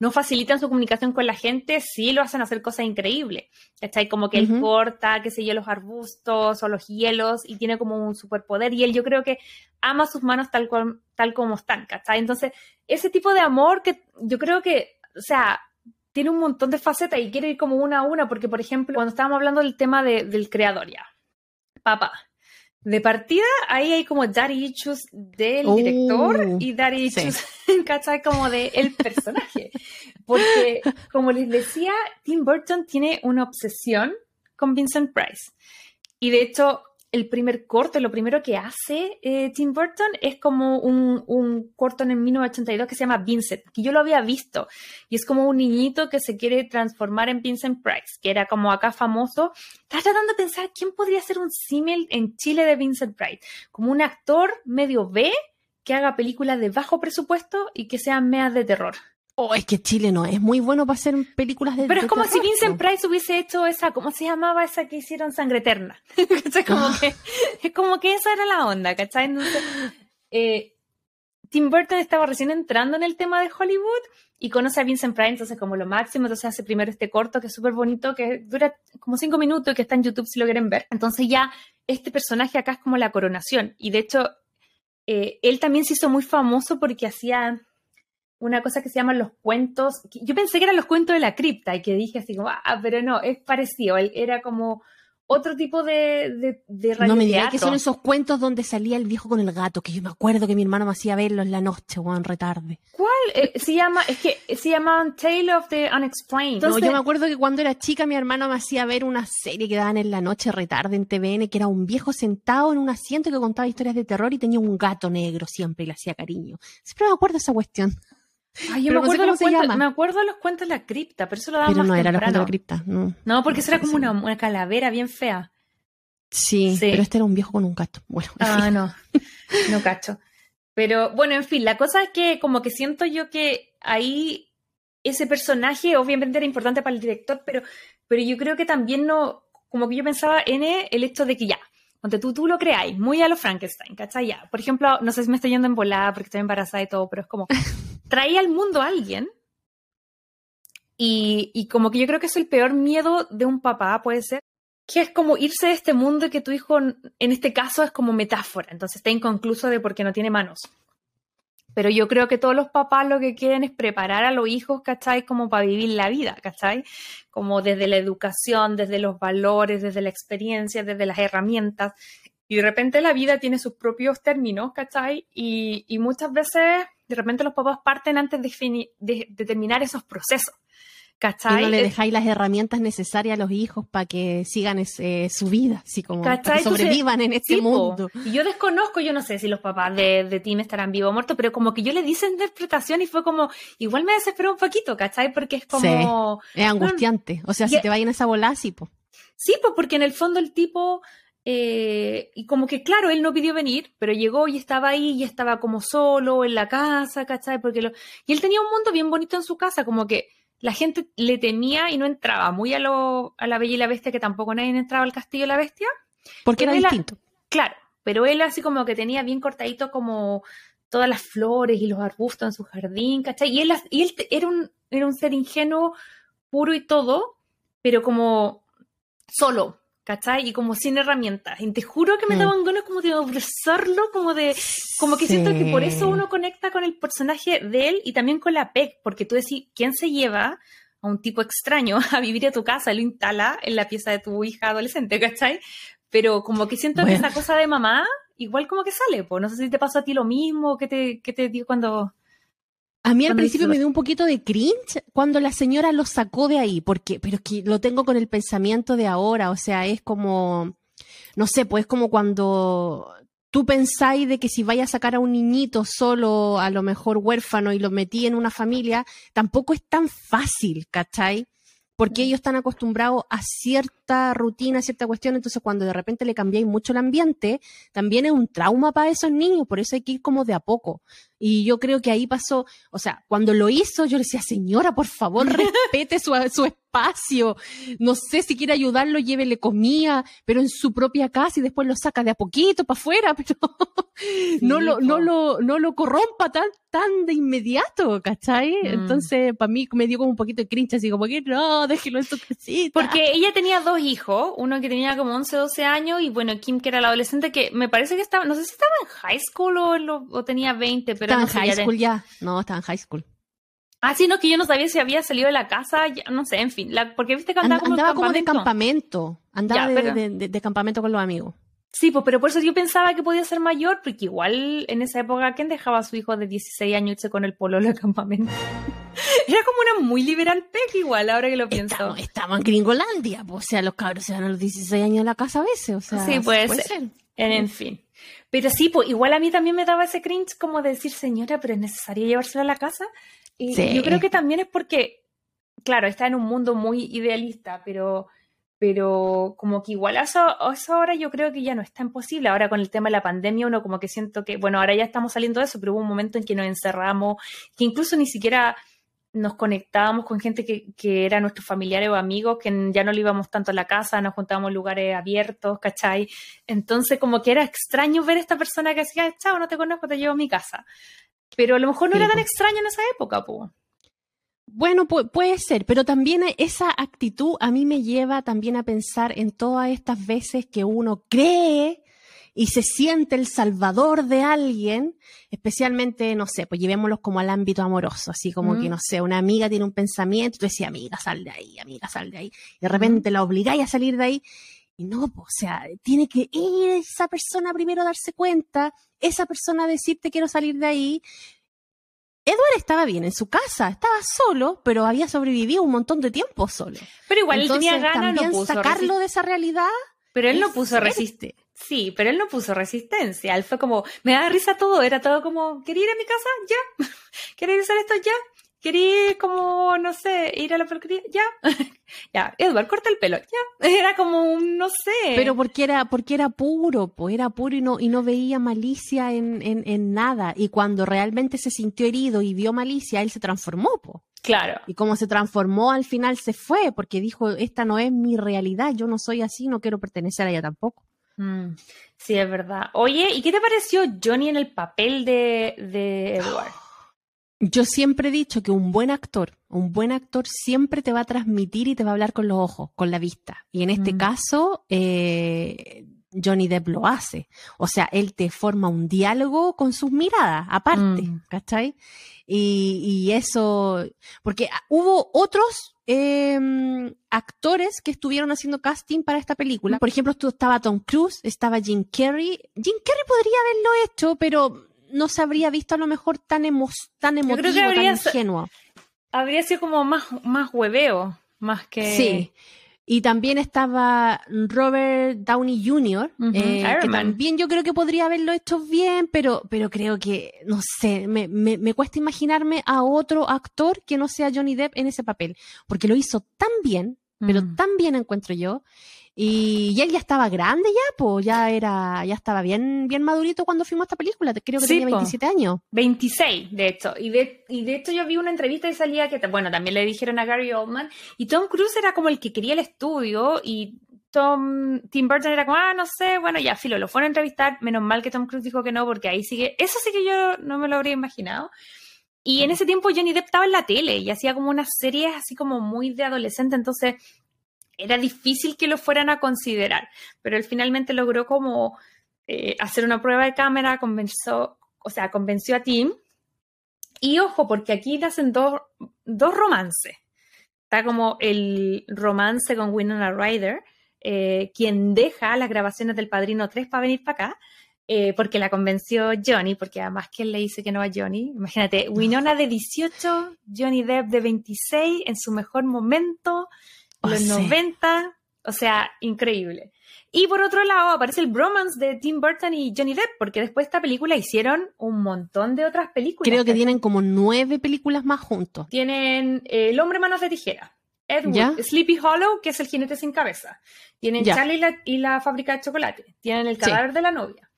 no facilitan su comunicación con la gente, sí lo hacen hacer cosas increíbles. ¿Cachai? Como que él corta, qué sé yo, los arbustos o los hielos y tiene como un superpoder y él yo creo que ama sus manos tal, tal como están, ¿cachai? Entonces, ese tipo de amor que yo creo que, o sea, tiene un montón de facetas y quiere ir como una a una porque, por ejemplo, cuando estábamos hablando del tema del creador ya, papá, de partida, ahí hay como daddy issues del oh, director y daddy issues, ¿cachai? Como de el personaje. Porque, como les decía, Tim Burton tiene una obsesión con Vincent Price. Y de hecho, el primer corto, lo primero que hace eh, Tim Burton es como un, un, corto en 1982 que se llama Vincent, que yo lo había visto, y es como un niñito que se quiere transformar en Vincent Price, que era como acá famoso. Estaba tratando de pensar quién podría ser un símil en Chile de Vincent Price, como un actor medio B que haga películas de bajo presupuesto y que sean meas de terror. Oh, es que Chile no es muy bueno para hacer películas de Pero es como si Vincent Price hubiese hecho esa, ¿cómo se llamaba esa que hicieron Sangre Eterna? como ah. que, es como que esa era la onda, ¿cachai? Eh, Tim Burton estaba recién entrando en el tema de Hollywood y conoce a Vincent Price, entonces como lo máximo, entonces hace primero este corto que es súper bonito, que dura como cinco minutos y que está en YouTube si lo quieren ver. Entonces ya este personaje acá es como la coronación y de hecho eh, él también se hizo muy famoso porque hacía una cosa que se llaman los cuentos. Yo pensé que eran los cuentos de la cripta y que dije así como, ah, pero no, es parecido. Era como otro tipo de, de, No me digas que son esos cuentos donde salía el viejo con el gato, que yo me acuerdo que mi hermano me hacía verlo en la noche, en retarde. ¿Cuál? Eh, se llama, es que se llama Tale of the Unexplained. no, yo me acuerdo que cuando era chica mi hermano me hacía ver una serie que daban en la noche retarde en TVN, que era un viejo sentado en un asiento que contaba historias de terror y tenía un gato negro siempre y le hacía cariño. Siempre me acuerdo de esa cuestión. Ay, yo me, acuerdo los cuentos, me acuerdo de los cuentos de la cripta, pero eso lo daban Pero no era los cuentos de la cripta, no. No, porque eso era como una, una, calavera bien fea. Sí, pero este era un viejo con un gato. Bueno, ah, no, no cacho. Pero bueno, en fin, la cosa es que como que siento yo que ahí ese personaje obviamente era importante para el director, pero, pero yo creo que también no, como que yo pensaba en el hecho de que ya, cuando tú, tú lo creáis, muy a lo Frankenstein, ¿cachai? Ya, por ejemplo, no sé si me estoy yendo en volada porque estoy embarazada y todo, pero es como, trae al mundo a alguien y, como que yo creo que es el peor miedo de un papá, puede ser, que es como irse de este mundo y que tu hijo, en este caso, es como metáfora, entonces está inconcluso de por qué no tiene manos. Pero yo creo que todos los papás lo que quieren es preparar a los hijos, ¿cachai? Como para vivir la vida, ¿cachai? Como desde la educación, desde los valores, desde la experiencia, desde las herramientas. Y de repente la vida tiene sus propios términos, ¿cachai? Y, y muchas veces, de repente los papás parten antes de, de, de terminar esos procesos. ¿Cachai? Y no le eh, dejáis las herramientas necesarias a los hijos para que sigan ese, su vida, así como para que sobrevivan en este mundo. Y yo desconozco, yo no sé si los papás de, de Tim estarán vivos o muertos, pero como que yo le dice interpretación y fue como, igual me desesperó un poquito, ¿cachai? Porque es como... es angustiante. o sea, si te vayan a esa bola, sí, pues. Sí, pues porque en el fondo el tipo... Eh, y como que claro, él no pidió venir, pero llegó y estaba ahí y estaba como solo en la casa, ¿cachai? Porque lo... Y él tenía un mundo bien bonito en su casa, como que la gente le temía y no entraba muy a, lo, a la Bella y la Bestia, que tampoco nadie entraba al Castillo de la Bestia. Porque era distinto. claro, pero él así como que tenía bien cortadito como todas las flores y los arbustos en su jardín, ¿cachai? Y él, y él era, un, era un ser ingenuo, puro y todo, pero como solo, ¿cachai? Y como sin herramientas. Y te juro que me mm. daban ganas como de abrazarlo, como de, como que siento que por eso uno conecta con el personaje de él y también con la PEC, porque tú decís, ¿quién se lleva a un tipo extraño a vivir a tu casa, lo instala en la pieza de tu hija adolescente, ¿cachai? Pero como que siento que esa cosa de mamá, igual como que sale, pues no sé si te pasó a ti lo mismo, ¿qué te, qué te digo cuando... A mí al principio me dio un poquito de cringe cuando la señora lo sacó de ahí, porque, pero es que lo tengo con el pensamiento de ahora, o sea, es como, no sé, pues como cuando tú pensáis de que si vaya a sacar a un niñito solo, a lo mejor huérfano, y lo metí en una familia, tampoco es tan fácil, ¿cachai? Porque ellos están acostumbrados a cierta rutina, a cierta cuestión, entonces cuando de repente le cambiáis mucho el ambiente, también es un trauma para esos niños, por eso hay que ir como de a poco. Y yo creo que ahí pasó, o sea, cuando lo hizo, yo le decía, señora, por favor, respete su, su espacio. No sé si quiere ayudarlo, llévele comida, pero en su propia casa y después lo saca de a poquito para afuera, pero no, lo, no, lo, no lo corrompa tan, tan de inmediato, ¿cachai? Mm. Entonces, para mí me dio como un poquito de cringe, así como que no, déjelo en su casita. Porque ella tenía dos hijos, uno que tenía como 11, 12 años y bueno, Kim que era la adolescente que me parece que estaba, no sé si estaba en high school o, o tenía 20, pero estaba en high school ya. No, estaba en high school. Ah, sí, no, que yo no sabía si había salido de la casa, no sé, en fin, porque viste que andaba, como, andaba como, de campamento, andaba de, campamento con los amigos. Sí, pues, pero por eso yo pensaba que podía ser mayor, porque igual en esa época, ¿quién dejaba a su hijo de 16 años irse con el pololo de campamento? Era como una muy liberal pec igual, ahora que lo pienso. Estamos, en Gringolandia, pues, o sea, los cabros se van a los 16 años en la casa a veces, o sea. Sí, puede, ser. En, fin. Pero sí, pues igual a mí también me daba ese cringe como de decir, señora, pero es necesario llevársela a la casa. Y yo creo que también es porque, claro, está en un mundo muy idealista, pero, pero como que igual a eso, ahora yo creo que ya no es tan posible. Ahora con el tema de la pandemia uno como que siento que, bueno, ahora ya estamos saliendo de eso, pero hubo un momento en que nos encerramos, que incluso ni siquiera nos conectábamos con gente que, que era nuestros familiares o amigos, que ya no le íbamos tanto a la casa, nos juntábamos en lugares abiertos, ¿cachai? Entonces como que era extraño ver a esta persona que decía, chao, no te conozco, te llevo a mi casa. Pero a lo mejor no era tan extraño en esa época, pues. Bueno, puede ser, pero también esa actitud a mí me lleva también a pensar en todas estas veces que uno cree y se siente el salvador de alguien, especialmente, no sé, pues llevémoslos como al ámbito amoroso, así como que, no sé, una amiga tiene un pensamiento, tú decías, amiga, sal de ahí, amiga, sal de ahí, y de repente la obligáis a salir de ahí, y no, pues, o sea, tiene que ir esa persona primero a darse cuenta, esa persona a decirte quiero salir de ahí, Edward estaba bien en su casa, estaba solo, pero había sobrevivido un montón de tiempo solo. Pero igual él tenía ganas, no puso sacarlo de esa realidad. Pero él no puso resistir. Sí, pero él no puso resistencia. Él fue como, me da risa todo. Era todo como, ¿quería ir a mi casa? Ya. ¿Quería hacer esto? Ya. ¿Quería como, no sé, ir a la peluquería? Ya. ya. Edward, corta el pelo. Ya. Era como un, no sé. Pero porque era, porque era puro, pues era puro y no, y no veía malicia en, en, en nada. Y cuando realmente se sintió herido y vio malicia, él se transformó, pues. Claro. Y como se transformó al final se fue, porque dijo, esta no es mi realidad, yo no soy así, no quiero pertenecer a ella tampoco. Mm, sí, es verdad. Oye, ¿y qué te pareció Johnny en el papel de, de Edward? Yo siempre he dicho que un buen actor, un buen actor siempre te va a transmitir y te va a hablar con los ojos, con la vista. Y en este Mm. caso, eh, Johnny Depp lo hace. O sea, él te forma un diálogo con sus miradas, aparte, Mm. ¿cachai? Y, y eso, porque hubo otros eh, actores que estuvieron haciendo casting para esta película. Por ejemplo, estaba Tom Cruise, estaba Jim Carrey. Jim Carrey podría haberlo hecho, pero no se habría visto a lo mejor tan, emo tan creo que emotivo, tan habría sa- ingenuo. Habría sido como más, más hueveo, más que... Sí. Y también estaba Robert Downey Jr., Ujú, eh, Iron que Man. también yo creo que podría haberlo hecho bien, pero, pero creo que, no sé, me, me, me cuesta imaginarme a otro actor que no sea Johnny Depp en ese papel, porque lo hizo tan bien, pero Mm. tan bien encuentro yo. Y, y él ya estaba grande ya, pues ya era, ya estaba bien, bien madurito cuando filmó esta película, creo que Sí, tenía po. 27 años. 26, de hecho. Y de, y de hecho yo vi una entrevista y salía que, bueno, también le dijeron a Gary Oldman. Y Tom Cruise era como el que quería el estudio y Tom, Tim Burton era como, ah, no sé, bueno, ya, filo, lo fueron a entrevistar. Menos mal que Tom Cruise dijo que no, porque ahí sigue, eso sí que yo no me lo habría imaginado. Y en ese tiempo Johnny Depp estaba en la tele y hacía como unas series así como muy de adolescente, entonces era difícil que lo fueran a considerar, pero él finalmente logró como eh, hacer una prueba de cámara, convenció, o sea, convenció a Tim. Y ojo, porque aquí le hacen dos, dos romances. Está como el romance con Winona Ryder, eh, quien deja las grabaciones del Padrino 3 para venir para acá, eh, porque la convenció Johnny, porque además que él le dice que no a Johnny. Imagínate, Winona de 18, Johnny Depp de 26, en su mejor momento, Oh, los sí. 90, o sea, increíble. Y por otro lado aparece el bromance de Tim Burton y Johnny Depp, porque después de esta película hicieron un montón de otras películas. Creo que tienen como nueve películas más juntos. Tienen eh, El hombre manos de tijera, Ed Wood, ¿Ya? Sleepy Hollow, que es el jinete sin cabeza. Tienen Ya. Charlie y la, y la fábrica de chocolate. Tienen El Sí. cadáver de la novia.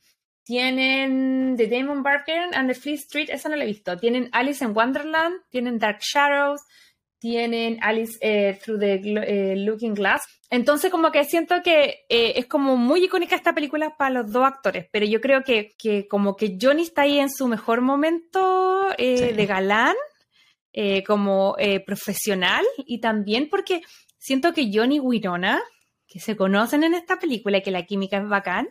Tienen The Damon Barker and the Flea Street, esa no la he visto. Tienen Alice in Wonderland, tienen Dark Shadows, tienen Alice eh, Through the eh, Looking Glass. Entonces como que siento que eh, es como muy icónica esta película para los dos actores, pero yo creo que, que como que Johnny está ahí en su mejor momento Sí. de galán, como profesional y también porque siento que Johnny y Winona, que se conocen en esta película y que la química es bacán,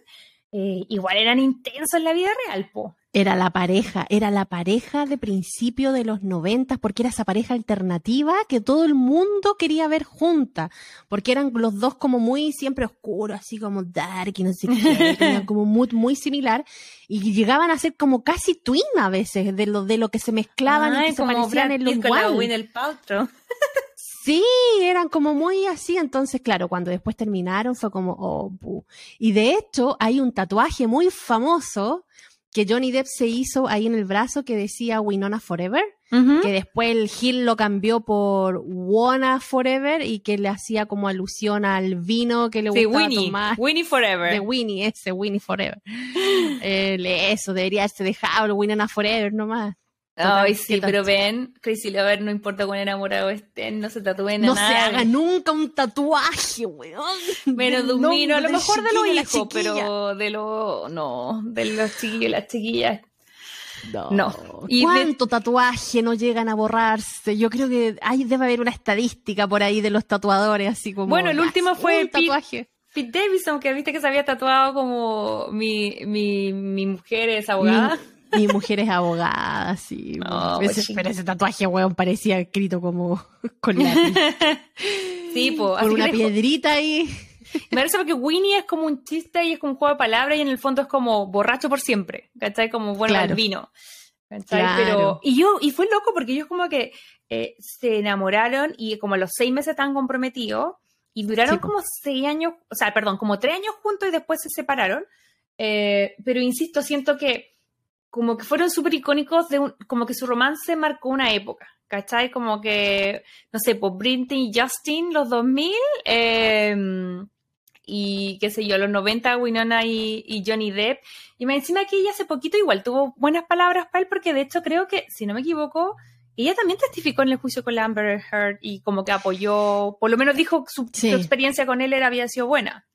igual eran intensos en la vida real, po. Era la pareja, era la pareja de principio de los noventas, porque era esa pareja alternativa que todo el mundo quería ver junta, porque eran los dos como muy siempre oscuros, así como dark y no sé qué, tenían como un mood muy similar, y llegaban a ser como casi twin a veces, de lo, de lo que se mezclaban y Ay, que se como parecían Brad en los. Sí, eran como muy así, entonces claro, cuando después terminaron fue como, oh, bu. Y de hecho hay un tatuaje muy famoso que Johnny Depp se hizo ahí en el brazo que decía Winona Forever, que después el Gil lo cambió por Wanna Forever y que le hacía como alusión al vino que le Sí, gustaba Winnie. tomar. Winnie Forever. De Winnie, ese, Winnie Forever. Eh, eso, debería haberse dejado Winona Forever nomás. Total, Ay, sí, pero ven, Crazy Lover, no importa cuán enamorado estén, no se tatúen No a se nadie. haga nunca un tatuaje, weón. Menos de un a lo mejor de los hijos, pero de los, no, de los chiquillos y las chiquillas. No. No. Y de- ¿Cuánto tatuaje no llegan a borrarse? Yo creo que hay, debe haber una estadística por ahí de los tatuadores, así como. Bueno, el último fue Pete- tatuaje. Pete Davidson, que viste que se había tatuado como mi, mi, mi mujer es abogada. Mi, mi mujer es abogada, sí. No, ese, sí. pero ese tatuaje, weón, parecía escrito como con lápiz. Sí, pues. con una piedrita ahí. Me parece porque Winnie es como un chiste y es como un juego de palabras y en el fondo es como borracho por siempre, ¿cachai? Como bueno Claro. al vino. ¿cachai? Claro. Pero, y yo, y fue loco porque ellos como que eh, se enamoraron y como a los seis meses estaban comprometidos y duraron Sí, como seis años, o sea, perdón, como tres años juntos y después se separaron. Eh, pero insisto, siento que como que fueron súper icónicos, de como que su romance marcó una época. ¿Cachai? Como que, no sé, pues Britney y Justin, los 2000, eh, y qué sé yo, los 90, Winona y, Johnny Depp. Y me encima que ella hace poquito igual tuvo buenas palabras para él, porque de hecho creo que, si no me equivoco, ella también testificó en el juicio con Amber Heard y como que apoyó, por lo menos dijo su, su experiencia con él era, había sido buena.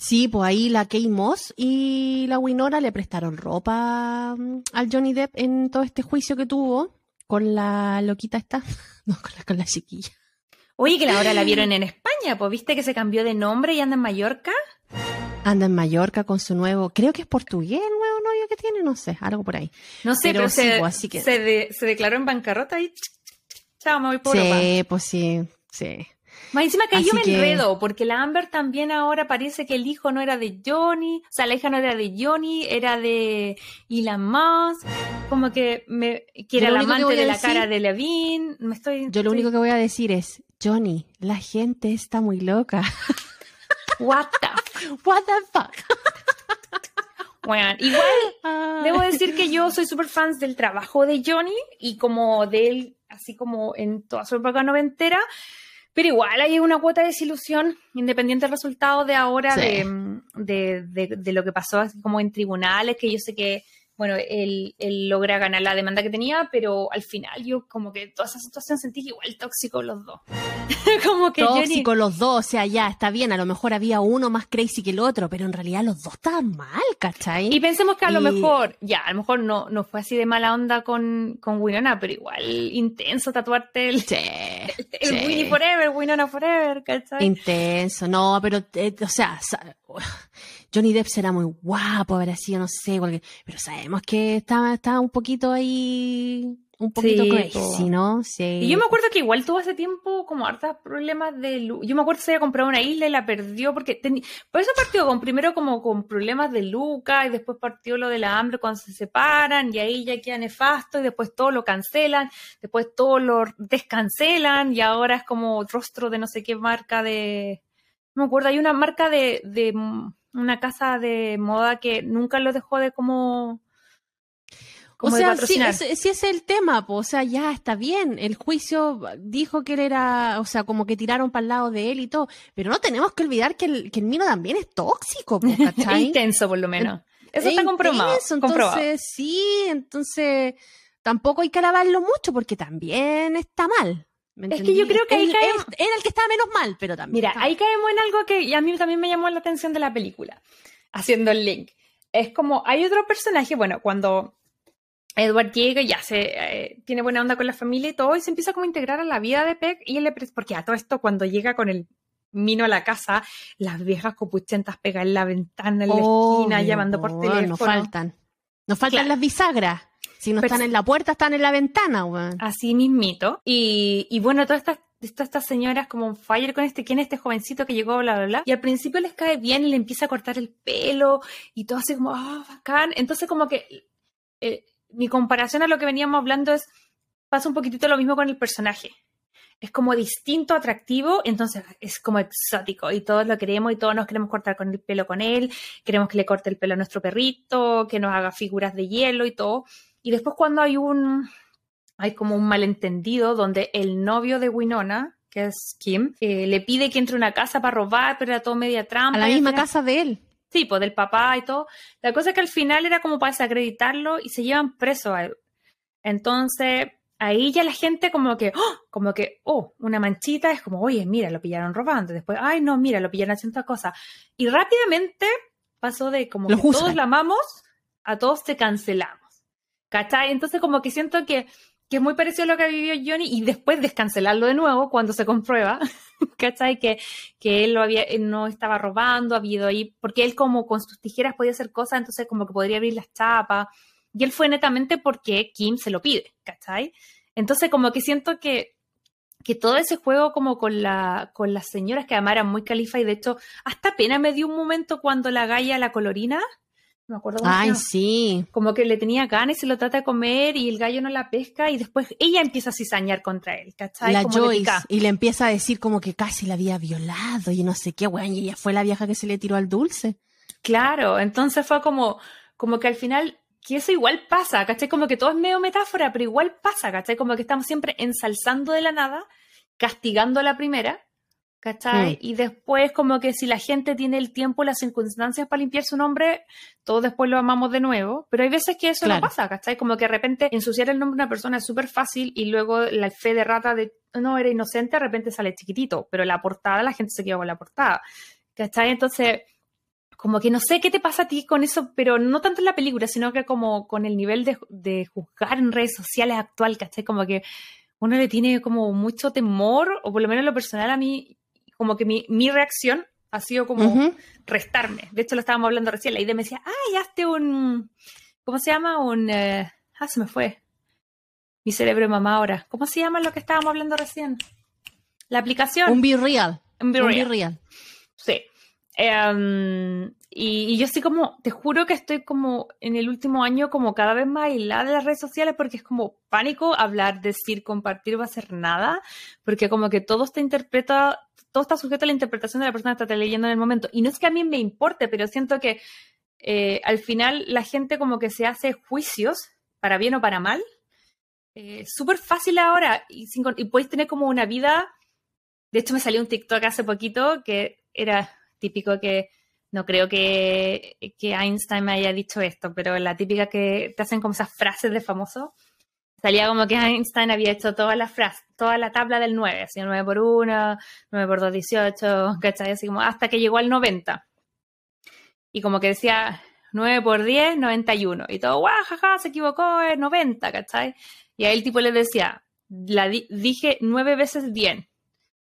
Sí, pues ahí la Kay Moss y la Winona le prestaron ropa mm, al Johnny Depp en todo este juicio que tuvo con la loquita esta, no, con la, con la chiquilla. Oye, que ahora la vieron en España, pues viste que se cambió de nombre y anda en Mallorca. Anda en Mallorca con su nuevo, creo que es portugués el nuevo novio que tiene, no sé, algo por ahí. No sé, pero, se, pues, así que... se, declaró en bancarrota y chao, me voy por Sí, pues sí, sí. Más encima que yo me enredo, porque la Amber también ahora parece que el hijo no era de Johnny, o sea, la hija no era de Johnny, era de Elon Musk, como que, me, que era la amante de la cara de Levine, me estoy... Yo lo único que voy a decir es, Johnny, la gente está muy loca. What the, What the fuck? Bueno, igual debo decir que yo soy súper fan del trabajo de Johnny y como de él, así como en toda su época noventera, pero igual hay una cuota de desilusión, independiente del resultado de ahora, de, de, de, lo que pasó así como en tribunales, que yo sé que bueno, él, logra ganar la demanda que tenía, pero al final yo como que toda esa situación sentí que igual tóxico los dos. como que tóxico los dos, o sea, ya está bien, a lo mejor había uno más crazy que el otro, pero en realidad los dos estaban mal, ¿cachai? Y pensemos que a lo mejor, ya, a lo mejor no, no fue así de mala onda con, con Winona, pero igual intenso tatuarte el, el, Winnie Forever, Winona Forever, ¿cachai? Intenso, no, pero, eh, o sea, Johnny Depp será muy guapo, habrá sido, no sé, pero sabemos que estaba, estaba un poquito ahí, un poquito crazy, ¿no? Sí. Y yo me acuerdo que igual tuvo hace tiempo como hartos problemas de luz. Yo me acuerdo que se había comprado una isla y la perdió porque por eso partió con primero como con problemas de Luca y después partió lo de la hambre cuando se separan y ahí ya queda nefasto y después todo lo cancelan, después todo lo descancelan y ahora es como rostro de no sé qué marca de... No me acuerdo, hay una marca de una casa de moda que nunca lo dejó de como... o sea, sí, es el tema, o sea, ya está bien. El juicio dijo que él era, o sea, como que tiraron para el lado de él y todo, pero no tenemos que olvidar que el, que el Mino también es tóxico, ¿cachai? intenso, por lo menos. Eso está comprobado. entonces, sí, entonces tampoco hay que alabarlo mucho porque también está mal es que yo creo que ahí caemos... Era el que estaba menos mal, pero también. Mira, ahí caemos en algo que a mí también me llamó la atención de la película, haciendo el link. Es como, hay otro personaje, bueno, cuando Edward llega, ya se eh, tiene buena onda con la familia y todo, y se empieza como a integrar a la vida de Peck, y él le porque a todo esto, cuando llega con el mino a la casa, las viejas copuchentas pegan en la ventana, en la esquina, llamando por teléfono. No faltan. Nos faltan las bisagras. Si no están en la puerta, están en la ventana, weón. Así mismito. Y, y bueno, todas estas estas señoras como un fire con este, ¿quién es este jovencito que llegó, bla, bla, bla? Y al principio les cae bien y le empieza a cortar el pelo y todo así como, ah, bacán. Entonces como que eh, mi comparación a lo que veníamos hablando es, pasa un poquitito lo mismo con el personaje. Es como distinto, atractivo, entonces es como exótico y todos lo queremos y todos nos queremos cortar con el pelo con él, queremos que le corte el pelo a nuestro perrito, que nos haga figuras de hielo y todo. Y después cuando hay un, hay como un malentendido donde el novio de Winona, que es Kim, eh, le pide que entre a una casa para robar, pero era todo media trampa. A la misma casa de él. Sí, pues del papá y todo. La cosa es que al final era como para desacreditarlo y se llevan preso a él. Entonces, ahí ya la gente como que, ¡oh! como que, oh, una manchita es como, oye, mira, lo pillaron robando. Después, ay, no, mira, lo pillaron haciendo otra cosa. Y rápidamente pasó de como que todos la amamos a todos te cancelamos. ¿Cachai? Entonces como que siento que, que es muy parecido a lo que vivió Johnny y después descancelarlo de nuevo cuando se comprueba, ¿cachai? Que, que él, no estaba robando, había ido ahí, porque él como con sus tijeras podía hacer cosas, entonces como que podría abrir las chapas. Y él fue netamente porque Kim se lo pide, ¿cachai? Entonces como que siento que, que todo ese juego como con, la, con las señoras que además eran muy califa y de hecho hasta pena me dio un momento cuando la galla, la colorina, me acuerdo Ay, sí. Como que le tenía ganas y se lo trata de comer y el gallo no la pesca y después ella empieza a cizañar contra él, ¿cachai? La Joyce. Y le empieza a decir como que casi la había violado y no sé qué, weón, y ella fue la vieja que se le tiró al dulce. Claro, entonces fue como, como que al final, que eso igual pasa, ¿cachai? Como que todo es medio metáfora, pero igual pasa, ¿cachai? Como que estamos siempre ensalzando de la nada, castigando a la primera, ¿cachai? Mm. Y después como que si la gente tiene el tiempo y las circunstancias para limpiar su nombre, todos después lo amamos de nuevo, pero hay veces que eso no pasa, ¿cachai? Como que de repente ensuciar el nombre de una persona es súper fácil y luego la fe de rata de no, era inocente, de repente sale chiquitito, pero la portada, la gente se queda con la portada, ¿cachai? Entonces como que no sé qué te pasa a ti con eso, pero no tanto en la película, sino que como con el nivel de, de juzgar en redes sociales actual, ¿cachai? Como que uno le tiene como mucho temor, o por lo menos en lo personal a mí, como que mi, mi reacción ha sido como restarme. De hecho, lo estábamos hablando recién, la idea me decía, ay, hazte un, ¿cómo se llama? Un, eh, ah, se me fue. Mi cerebro de mamá ahora. ¿Cómo se llama lo que estábamos hablando recién? La aplicación. Un Be Real. Un Be Real. Sí. Em, y, yo estoy como, te juro que estoy como en el último año como cada vez más aislada de las redes sociales porque es como pánico hablar, decir, compartir, va a ser nada, porque como que todo está interpreta, todo está sujeto a la interpretación de la persona que está leyendo en el momento. Y no es que a mí me importe, pero siento que eh, al final la gente como que se hace juicios, para bien o para mal. Eh, Súper fácil ahora y, sin, y podéis tener como una vida. De hecho, me salió un TikTok hace poquito que era típico que no creo que, que, Einstein me haya dicho esto, pero la típica que te hacen como esas frases de famoso. Salía como que Einstein había hecho todas las frases, toda la tabla del 9, así 9 por 1, 9 por 2, 18, ¿cachai? Así como hasta que llegó al 90. Y como que decía 9 por 10, 91. Y todo, guau, jaja, se equivocó, es 90, ¿cachai? Y ahí el tipo le decía, la dije nueve veces bien,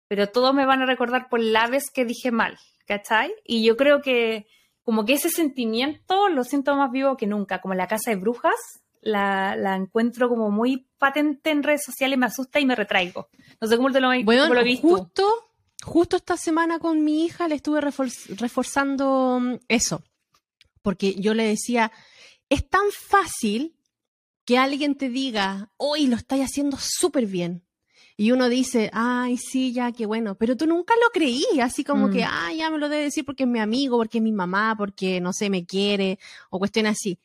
pero todos me van a recordar por la vez que dije mal. ¿cachai? Y yo creo que como que ese sentimiento lo siento más vivo que nunca, como la casa de brujas, la, la encuentro como muy patente en redes sociales, me asusta y me retraigo. No sé cómo te lo, bueno, cómo lo visto. Justo, justo esta semana con mi hija le estuve reforzando mm, eso, porque yo le decía, es tan fácil que alguien te diga, hoy lo estáis haciendo súper bien y uno dice, ay, sí, ya, qué bueno, pero tú nunca lo creí, así como que, mm. ay, ya me lo debe decir porque es mi amigo, porque es mi mamá, porque, no sé, me quiere, o cuestiones así.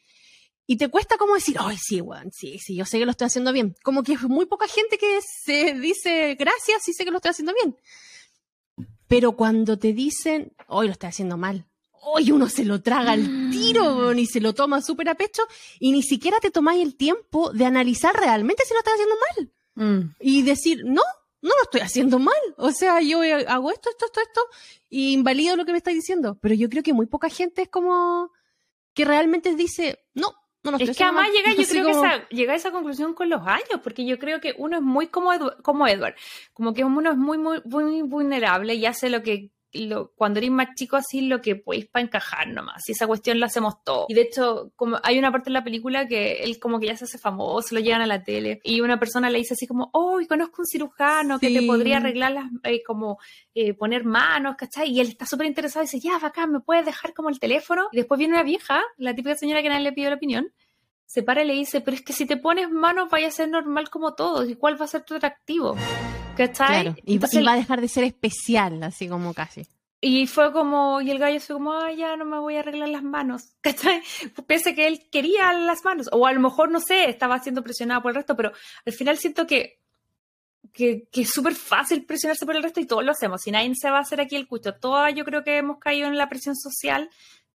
Y te cuesta como decir, ay, sí, bueno, sí, sí, yo sé que lo estoy haciendo bien. Como que es muy poca gente que se dice, gracias, sí sé que lo estoy haciendo bien. Pero cuando te dicen, hoy lo estoy haciendo mal, hoy uno se lo traga al tiro y se lo toma súper a pecho y ni siquiera te tomáis el tiempo de analizar realmente si lo estás haciendo mal. Mm. Y decir, no, no lo estoy haciendo mal. O sea, yo hago esto, esto, esto, esto, y invalido lo que me está diciendo. Pero yo creo que muy poca gente es como que realmente dice, no, no Es que además llega, yo creo que esa, llega a esa conclusión con los años, porque yo creo que uno es muy como, como Edward, como que uno es muy, muy, muy vulnerable y hace lo que cuando eres más chico así lo que podéis para encajar nomás. Y esa cuestión lo hacemos todo. Y de hecho, como hay una parte en la película que él como que ya se hace famoso, lo llevan a la tele y una persona le dice así como, oh, conozco un cirujano que te podría arreglar las, eh, como eh, poner manos, ¿cachai? Y él está súper interesado y dice, ya, bacán, ¿me puedes dejar como el teléfono? Y después viene una vieja, la típica señora que nadie le pidió la opinión, se para y le dice, pero es que si te pones manos vaya a ser normal como todos, ¿y cuál va a ser tu atractivo? ¿Cachai? y, va a dejar de ser especial, así como casi. Y fue como, y el gallo fue como, ah, ya no me voy a arreglar las manos, ¿cachai? Pese que él quería las manos, o a lo mejor, no sé, estaba siendo presionado por el resto, pero al final siento que, que, que es súper fácil presionarse por el resto y todos lo hacemos, y nadie se va a hacer aquí el cucho. Todas yo creo que hemos caído en la presión social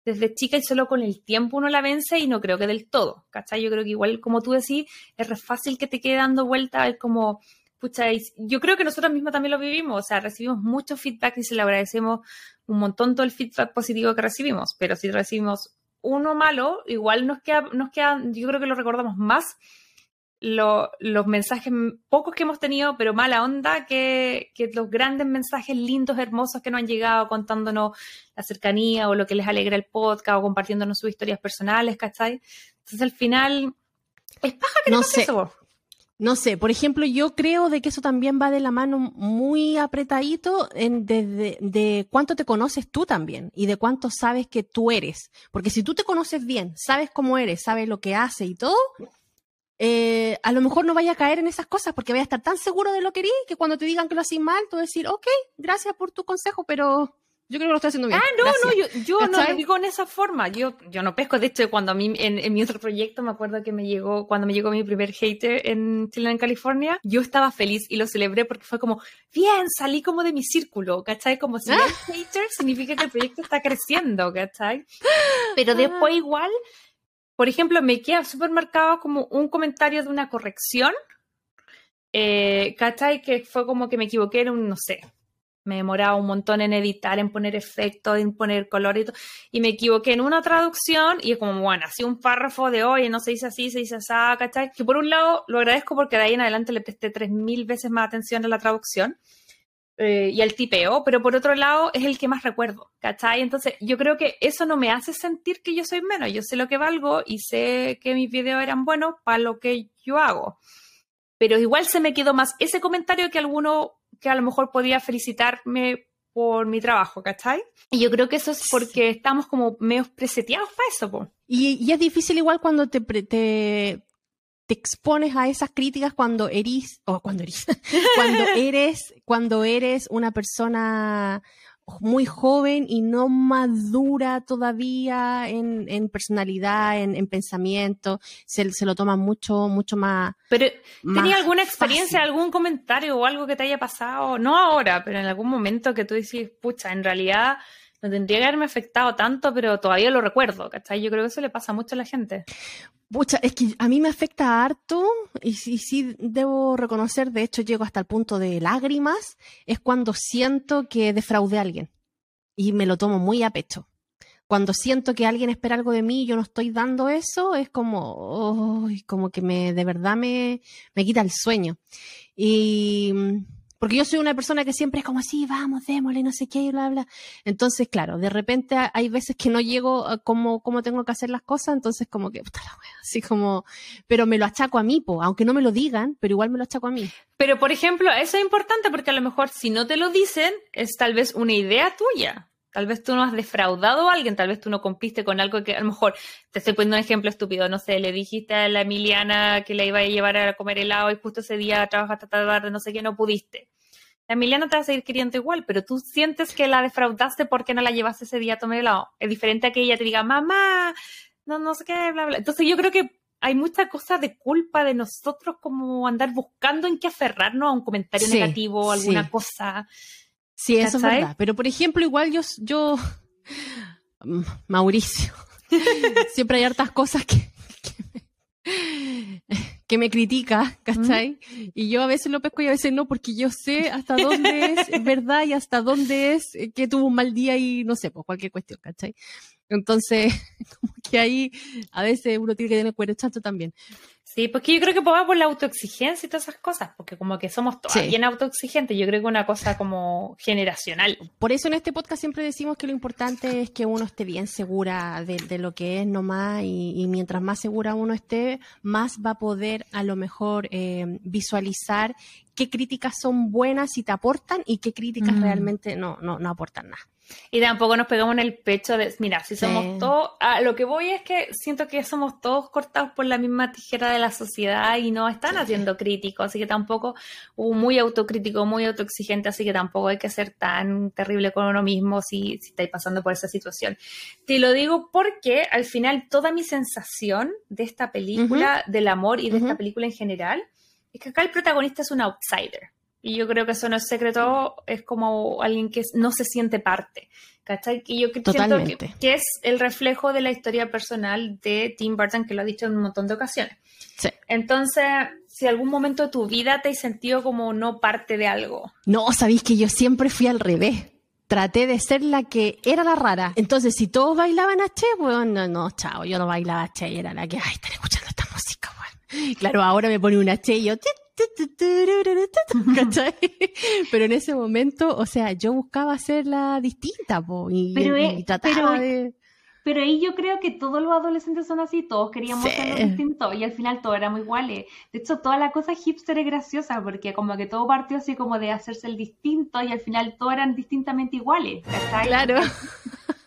desde chica y solo con el tiempo uno la vence y no creo que del todo, ¿cachai? Yo creo que igual, como tú decís, es re fácil que te quede dando vuelta, es como pucha, yo creo que nosotros mismos también lo vivimos, o sea, recibimos mucho feedback y se le agradecemos un montón todo el feedback positivo que recibimos, pero si recibimos uno malo, igual nos queda, nos queda yo creo que lo recordamos más los mensajes pocos que hemos tenido, pero mala onda, que, que, los grandes mensajes lindos, hermosos que nos han llegado contándonos la cercanía o lo que les alegra el podcast o compartiéndonos sus historias personales, ¿cachai? Entonces al final, es paja que no sé. eso. No sé, por ejemplo, yo creo de que eso también va de la mano muy apretadito en, de, de, cuánto te conoces tú también y de cuánto sabes que tú eres. Porque si tú te conoces bien, sabes cómo eres, sabes lo que haces y todo, eh, a lo mejor no vaya a caer en esas cosas porque vaya a estar tan seguro de lo que eres que cuando te digan que lo haces mal, tú decir, ok, gracias por tu consejo, pero Yo creo que lo estoy haciendo bien. Ah, no, Gracias. no, yo, yo no lo digo en esa forma. Yo, yo no pesco. De hecho, cuando a mí, en, en mi otro proyecto, me acuerdo que me llegó, cuando me llegó mi primer hater en Chile, en California, yo estaba feliz y lo celebré porque fue como, bien, salí como de mi círculo, ¿cachai? Como si hay hater significa que el proyecto está creciendo, ¿cachai? Pero después igual, por ejemplo, me queda súper marcado como un comentario de una corrección, eh, ¿cachai? Que fue como que me equivoqué en un, no sé, me demoraba un montón en editar, en poner efectos, en poner color y todo. Y me equivoqué en una traducción y es como, bueno, así un párrafo de oye, no se dice así, se dice así, ¿cachai? Que por un lado lo agradezco porque de ahí en adelante le presté tres mil veces más atención a la traducción eh, y al tipeo, pero por otro lado es el que más recuerdo, ¿cachai? Entonces yo creo que eso no me hace sentir que yo soy menos, yo sé lo que valgo y sé que mis videos eran buenos para lo que yo hago. Pero igual se me quedó más ese comentario que alguno que a lo mejor podía felicitarme por mi trabajo, ¿cachai? Y yo creo que eso es porque estamos como medio preseteados para eso, po. Y, y es difícil igual cuando te, te, te expones a esas críticas cuando eres, o cuando eres, cuando eres, cuando eres una persona muy joven y no madura todavía en, en personalidad, en, en pensamiento, se, se lo toma mucho, mucho más. Pero, más ¿tenía alguna experiencia, fácil. algún comentario o algo que te haya pasado? No ahora, pero en algún momento que tú dices, pucha, en realidad no tendría que haberme afectado tanto, pero todavía lo recuerdo, ¿cachai? Yo creo que eso le pasa mucho a la gente. Pucha, es que a mí me afecta harto y sí, debo reconocer, de hecho llego hasta el punto de lágrimas, es cuando siento que defraudé a alguien y me lo tomo muy a pecho. Cuando siento que alguien espera algo de mí y yo no estoy dando eso, es como, ¡ay! como que me, de verdad me, me quita el sueño. Y mm, porque yo soy una persona que siempre es como así, vamos, démosle, no sé qué, y bla, bla. Entonces, claro, de repente ha- hay veces que no llego a como, como tengo que hacer las cosas, entonces como que, puta la wea, así como, pero me lo achaco a mí, po, aunque no me lo digan, pero igual me lo achaco a mí. Pero, por ejemplo, eso es importante porque a lo mejor si no te lo dicen, es tal vez una idea tuya. Tal vez tú no has defraudado a alguien, tal vez tú no cumpliste con algo que a lo mejor, te estoy poniendo un ejemplo estúpido, no sé, le dijiste a la Emiliana que la iba a llevar a comer helado y justo ese día trabajaste hasta tarde, no sé qué, no pudiste. La Emiliana te va a seguir queriendo igual, pero tú sientes que la defraudaste porque no la llevaste ese día a tomar helado. Es diferente a que ella te diga, mamá, no, no sé qué, bla, bla. Entonces yo creo que hay mucha cosa de culpa de nosotros como andar buscando en qué aferrarnos a un comentario Sí, negativo, alguna sí. cosa. Sí, eso es verdad. Pero por ejemplo, igual yo, yo, Mauricio, siempre hay hartas cosas que, que me, que me critica, ¿cachai? Y yo a veces lo pesco y a veces no, porque yo sé hasta dónde es verdad y hasta dónde es eh, que tuvo un mal día y no sé, pues cualquier cuestión, ¿cachai? Entonces, como que ahí a veces uno tiene que tener cuero chato también. Sí, porque yo creo que va por la autoexigencia y todas esas cosas, porque como que somos todas Sí. bien autoexigentes, yo creo que una cosa como generacional. Por eso en este podcast siempre decimos que lo importante es que uno esté bien segura de, de lo que es nomás y, y mientras más segura uno esté, más va a poder a lo mejor eh, visualizar qué críticas son buenas y te aportan y qué críticas Mm. realmente no, no, no aportan nada. Y tampoco nos pegamos en el pecho de, mira, si Sí. somos todos, a lo que voy es que siento que somos todos cortados por la misma tijera de la sociedad y no están haciendo críticos, así que tampoco, uh, muy autocrítico, muy autoexigente, así que tampoco hay que ser tan terrible con uno mismo si, si estáis pasando por esa situación. Te lo digo porque al final toda mi sensación de esta película, del amor y de esta película en general, es que acá el protagonista es un outsider. Y yo creo que eso no es secreto, es como alguien que no se siente parte. ¿Cachai? Y yo que- siento que, Totalmente. que es el reflejo de la historia personal de Tim Burton, que lo ha dicho en un montón de ocasiones. Sí. Entonces, si algún momento de tu vida te has sentido como no parte de algo, No, sabéis que yo siempre fui al revés. Traté de ser la que era la rara. Entonces, si todos bailaban a Che, bueno, no, no, chao, yo no bailaba a Che y era la que, ay, están escuchando esta música, weón. Claro, ahora me pone una Che y yo, ¿cachai? Pero en ese momento, o sea, yo buscaba hacerla distinta, po, y, Pero y es- trataba pero- de... Pero ahí yo creo que todos los adolescentes son así, todos queríamos Sí. ser distintos y al final todos éramos iguales. De hecho, toda la cosa hipster es graciosa porque como que todo partió así como de hacerse el distinto y al final todos eran distintamente iguales. ¿cachai? Claro.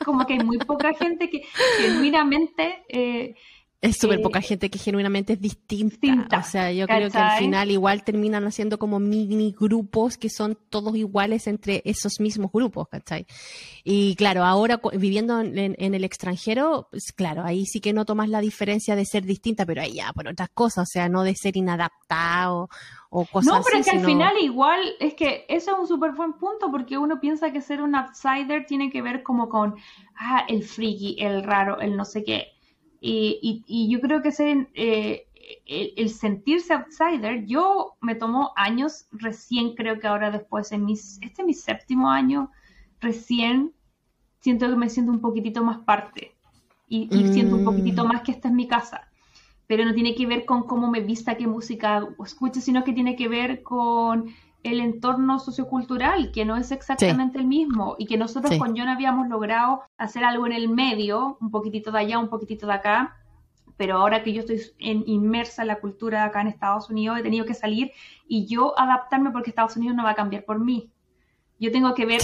Como que hay muy poca gente que genuinamente eh, Es súper poca gente que genuinamente es distinta. O sea, yo creo que al final igual terminan haciendo como mini grupos que son todos iguales entre esos mismos grupos, ¿cachai? Y claro, ahora viviendo en, el extranjero, pues claro, ahí sí que no tomas la diferencia de ser distinta, pero ahí ya por otras cosas, o sea, no de ser inadaptado o cosas No, pero es que al final igual, es que eso es un súper buen punto, porque uno piensa que ser un outsider tiene que ver como con, ah, el friki, el raro, el no sé qué y, yo creo que ser, eh, el, sentirse outsider, yo me tomó años, recién creo que ahora después, en mis, este es mi séptimo año, recién siento que me siento un poquitito más parte y, siento un poquitito mm. más que esta es mi casa. Pero no tiene que ver con cómo me vista, qué música escucho, sino que tiene que ver con el entorno sociocultural, que no es exactamente el mismo, y que nosotros con John habíamos logrado hacer algo en el medio, un poquitito de allá, un poquitito de acá, pero ahora que yo estoy en, inmersa en la cultura acá en Estados Unidos, he tenido que salir y yo adaptarme porque Estados Unidos no va a cambiar por mí. Yo tengo que ver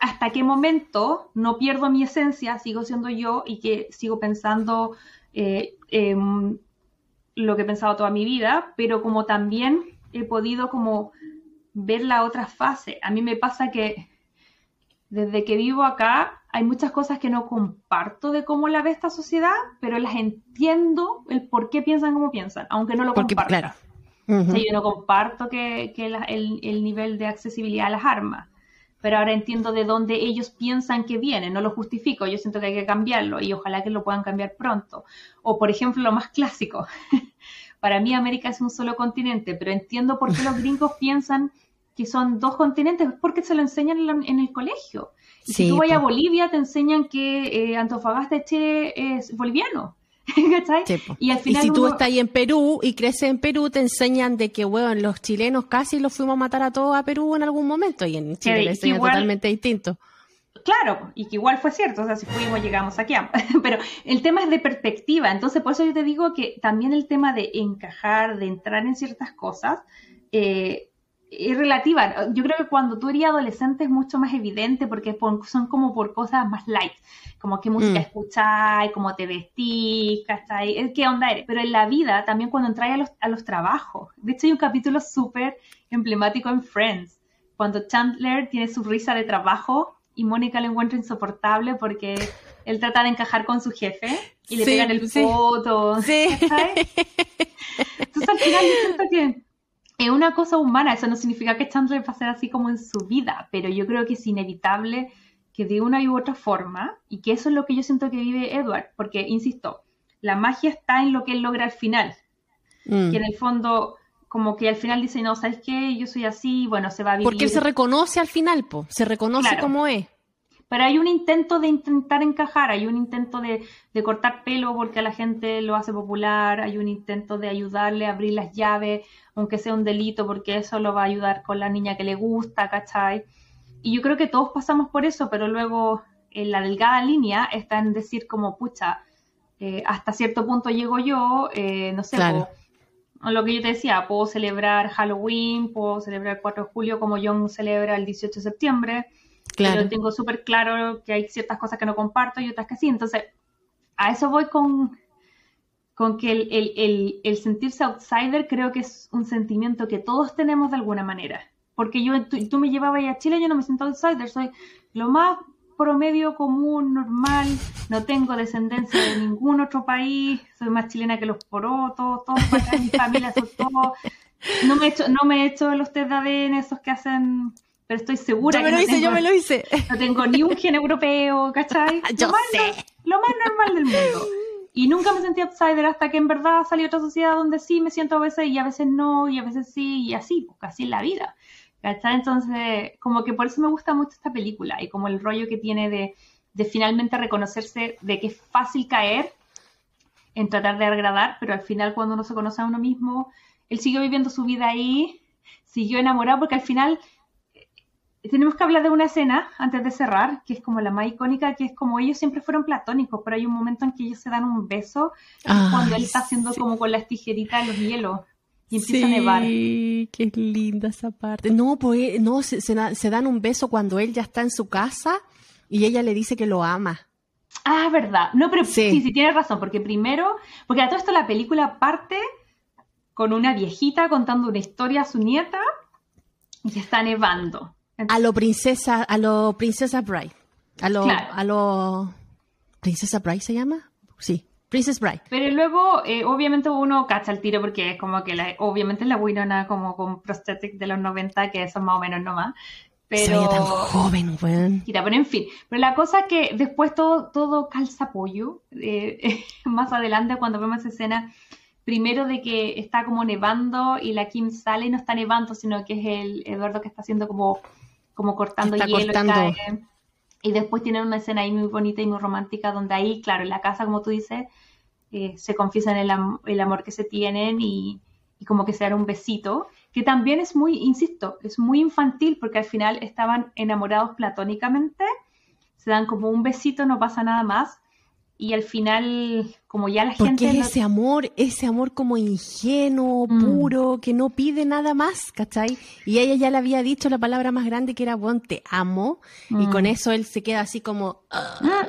hasta qué momento no pierdo mi esencia, sigo siendo yo y que sigo pensando eh, lo que he pensado toda mi vida, pero como también he podido como ver la otra fase. A mí me pasa que desde que vivo acá hay muchas cosas que no comparto de cómo la ve esta sociedad, pero las entiendo el por qué piensan como piensan, aunque no lo comparto. Claro. yo no comparto que, el, el, nivel de accesibilidad a las armas, pero ahora entiendo de dónde ellos piensan que viene, no lo justifico, yo siento que hay que cambiarlo y ojalá que lo puedan cambiar pronto. O por ejemplo, lo más clásico, para mí América es un solo continente, pero entiendo por qué los gringos piensan que son dos continentes, porque se lo enseñan en, el colegio. Y si tú vas a Bolivia, te enseñan que eh, Antofagasta es boliviano. y, al final si tú estás ahí en Perú y creces en Perú, te enseñan de que, bueno, los chilenos casi los fuimos a matar a todos a Perú en algún momento y en Chile les enseñan totalmente distinto. Claro, y que igual fue cierto, o sea, si fuimos llegamos aquí. Pero el tema es de perspectiva, entonces por eso yo te digo que también el tema de encajar, de entrar en ciertas cosas, eh, es relativa. Yo creo que cuando tú eres adolescente es mucho más evidente porque son como por cosas más light, como qué música mm. escucháis, cómo te vestís, ¿cachai? ¿Qué onda eres? Pero en la vida, también cuando entráis a los, a los trabajos, de hecho hay un capítulo súper emblemático en Friends, cuando Chandler tiene su risa de trabajo y Mónica lo encuentra insoportable porque él trata de encajar con su jefe y le pegan el foto. Sí. Entonces al final yo siento que es una cosa humana, eso no significa que Chandler va a ser así como en su vida, pero yo creo que es inevitable que de una u otra forma, y que eso es lo que yo siento que vive Edward, porque, insisto, la magia está en lo que él logra al final, mm. que en el fondo, como que al final dice, no, ¿sabes qué? Yo soy así, bueno, se va a vivir. Porque él se reconoce al final, po, se reconoce como es. Pero hay un intento de intentar encajar, hay un intento de, de, cortar pelo porque a la gente lo hace popular, hay un intento de ayudarle a abrir las llaves, aunque sea un delito, porque eso lo va a ayudar con la niña que le gusta, ¿cachai? Y yo creo que todos pasamos por eso, pero luego en la delgada línea está en decir como, pucha, eh, hasta cierto punto llego yo, eh, no sé, lo que yo te decía, puedo celebrar Halloween, puedo celebrar el 4 de julio como John celebra el 18 de septiembre, claro. pero tengo súper claro que hay ciertas cosas que no comparto y otras que sí, entonces a eso voy con, con que el, sentirse outsider creo que es un sentimiento que todos tenemos de alguna manera. Porque yo, tú, me llevabas a Chile, yo no me siento outsider, soy lo más promedio común, normal, no tengo descendencia de ningún otro país, soy más chilena que los porotos, todos acá, mi familia son todos. No me he hecho, no me he hecho los test de ADN, esos que hacen, pero estoy segura yo me lo hice, yo me lo hice. No tengo ni un gen europeo, ¿cachai? yo sé. lo más normal del mundo. Y nunca me sentí outsider hasta que en verdad salió otra sociedad donde sí me siento a veces y a veces no, y a veces sí, y así, pues así es la vida. ¿Cachai? Entonces, como que por eso me gusta mucho esta película y como el rollo que tiene de, de finalmente reconocerse de que es fácil caer en tratar de agradar, pero al final cuando uno se conoce a uno mismo, él siguió viviendo su vida ahí, siguió enamorado, porque al final tenemos que hablar de una escena antes de cerrar, que es como la más icónica, que es como ellos siempre fueron platónicos, pero hay un momento en que ellos se dan un beso cuando él está haciendo como con las tijeritas los hielos y empieza a nevar. qué linda esa parte. No, pues no, se, dan un beso cuando él ya está en su casa y ella le dice que lo ama. Ah, verdad. No, pero sí, sí, tienes razón, porque primero, porque a todo esto la película parte con una viejita contando una historia a su nieta y está nevando. A lo princesa, a lo princesa Bride. A lo, a lo princesa Bride se llama? Sí. Princess Bride. Pero luego, eh, obviamente, uno cacha el tiro porque es como que, la, obviamente, la Winona como con prosthetic de los 90, que son más o menos nomás. Pero... Se tan joven, weón. pero en fin. Pero la cosa es que después todo, todo calza pollo. Eh, más adelante, cuando vemos esa escena, primero de que está como nevando y la Kim sale y no está nevando, sino que es el Eduardo que está haciendo como, como cortando hielo y cae. Y después tienen una escena ahí muy bonita y muy romántica donde ahí, claro, en la casa, como tú dices, eh, se confiesan el, el, amor que se tienen y, y como que se dan un besito que también es muy, insisto, es muy infantil porque al final estaban enamorados platónicamente, se dan como un besito, no pasa nada más, y al final, como ya la Porque gente... es ese amor, ese amor como ingenuo, mm. puro, que no pide nada más, ¿cachai? Y ella ya le había dicho la palabra más grande que era, bueno, te amo, y con mm. eso él se queda así como, ah,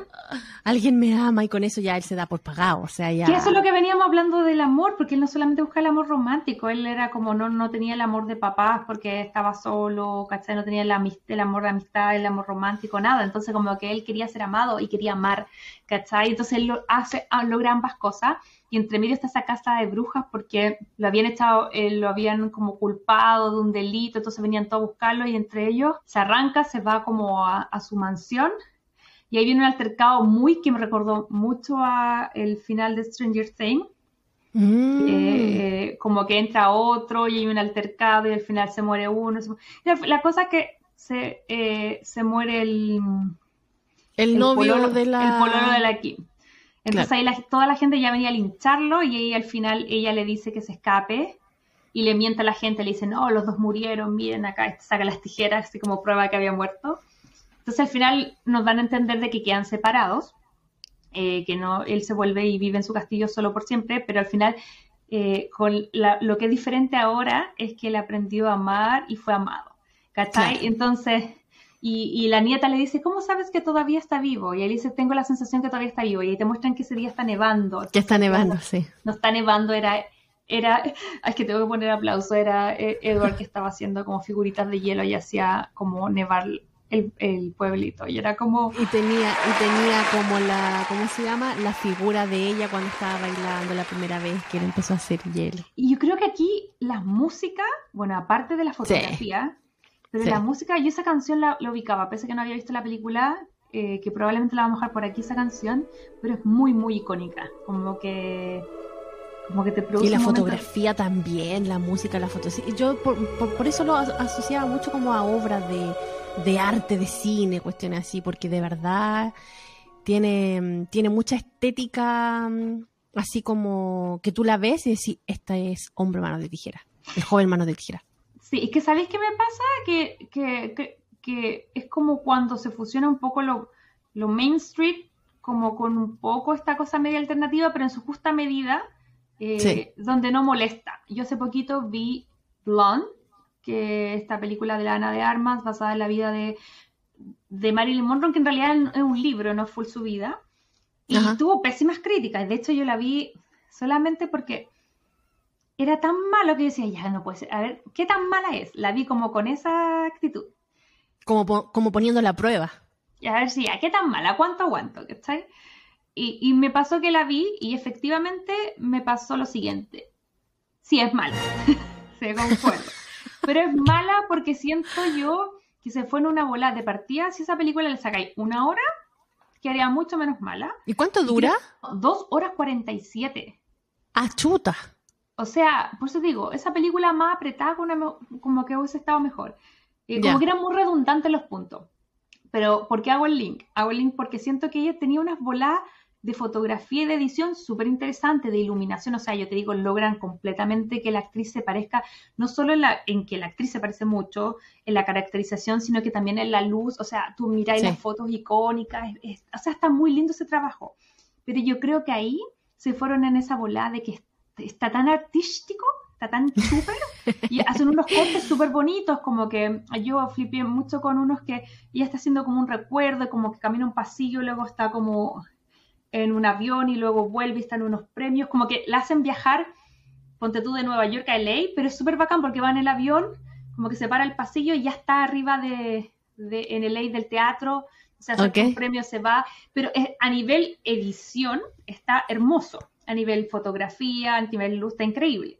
alguien me ama, y con eso ya él se da por pagado, o sea, ya... Que eso es lo que veníamos hablando del amor, porque él no solamente busca el amor romántico, él era como, no, no tenía el amor de papás porque estaba solo, ¿cachai? No tenía el, el amor de amistad, el amor romántico, nada, entonces como que él quería ser amado y quería amar ¿cachai? Entonces él lo hace, ah, logra ambas cosas y entre medio está esa casa de brujas porque lo habían echado, eh, lo habían como culpado de un delito, entonces venían todos a buscarlo y entre ellos se arranca, se va como a, su mansión y ahí viene un altercado muy que me recordó mucho a el final de Stranger Things. Mm. Eh, como que entra otro y hay un altercado y al final se muere uno. La, cosa es que se, eh, se muere el, el, novio de la... El pololo de la Kim. Entonces ahí toda la gente ya venía a lincharlo y ahí al final ella le dice que se escape y le miente a la gente, le dice, no, los dos murieron, miren acá, saca las tijeras, así como prueba que había muerto. Entonces al final nos dan a entender de que quedan separados, eh, que no, él se vuelve y vive en su castillo solo por siempre, pero al final eh, con lo que es diferente ahora es que él aprendió a amar y fue amado. ¿Cachai? Entonces y, la nieta le dice, ¿cómo sabes que todavía está vivo? Y él dice, tengo la sensación que todavía está vivo. Y ahí te muestran que ese día está nevando. Que está nevando, sí. No está nevando, era, era, es que tengo que poner aplauso, era eh, Edward que estaba haciendo como figuritas de hielo y hacía como nevar el, pueblito. Y era como... Y tenía, y tenía como la, ¿cómo se llama? La figura de ella cuando estaba bailando la primera vez que él empezó a hacer hielo. Y yo creo que aquí la música, bueno, aparte de la fotografía... Pero la música, yo esa canción la, ubicaba, pese a que no había visto la película, eh, que probablemente la vamos a dejar por aquí esa canción, pero es muy, muy icónica. Como que. Como que te produce. Y la fotografía también, la música, la fotografía. Yo por, por, eso lo asociaba mucho como a obras de, de arte, de cine, cuestiones así, porque de verdad tiene, tiene mucha estética, mm, así como que tú la ves y decís, esta es hombre mano de tijera, el joven mano de tijera. Sí, es que ¿sabéis qué me pasa? Que, que, que, es como cuando se fusiona un poco lo, lo Main Street, como con un poco esta cosa media alternativa, pero en su justa medida, eh, donde no molesta. Yo hace poquito vi Blonde, que esta película de la Ana de Armas, basada en la vida de, de Marilyn Monroe, que en realidad es un libro, no fue su vida, y tuvo pésimas críticas. De hecho, yo la vi solamente porque era tan malo que yo decía, ya no puede ser. A ver, ¿qué tan mala es? La vi como con esa actitud. Como, como poniendo la prueba. Y a ver si, ¿a qué tan mala? ¿Cuánto aguanto? Y, y me pasó que la vi y efectivamente me pasó lo siguiente. Sí, es mala. se concuerdo. Pero es mala porque siento yo que se fue en una bola de partida. Si esa película le sacáis una hora, quedaría mucho menos mala. ¿Y cuánto dura? dos horas cuarenta y siete. Ah, chuta. O sea, por eso digo, esa película más apretada como que hubiese estado mejor. y como que eran muy redundantes los puntos. Pero, ¿por qué hago el link? Hago el link porque siento que ella tenía unas bolas de fotografía y de edición súper interesantes, de iluminación. O sea, yo te digo, logran completamente que la actriz se parezca, no solo en, la, en que la actriz se parece mucho, en la caracterización, sino que también en la luz. O sea, tú miras las fotos icónicas. o sea, está muy lindo ese trabajo. Pero yo creo que ahí se fueron en esa bola de que está tan artístico, está tan súper, y hacen unos cortes súper bonitos, como que yo flipé mucho con unos que ella está haciendo como un recuerdo, como que camina un pasillo, luego está como en un avión y luego vuelve y están unos premios, como que la hacen viajar, ponte tú de Nueva York a LA, pero es súper bacán porque va en el avión, como que se para el pasillo y ya está arriba de, de en LA del teatro, se hace un premio, se va, pero a nivel edición está hermoso, a nivel fotografía, a nivel luz está increíble.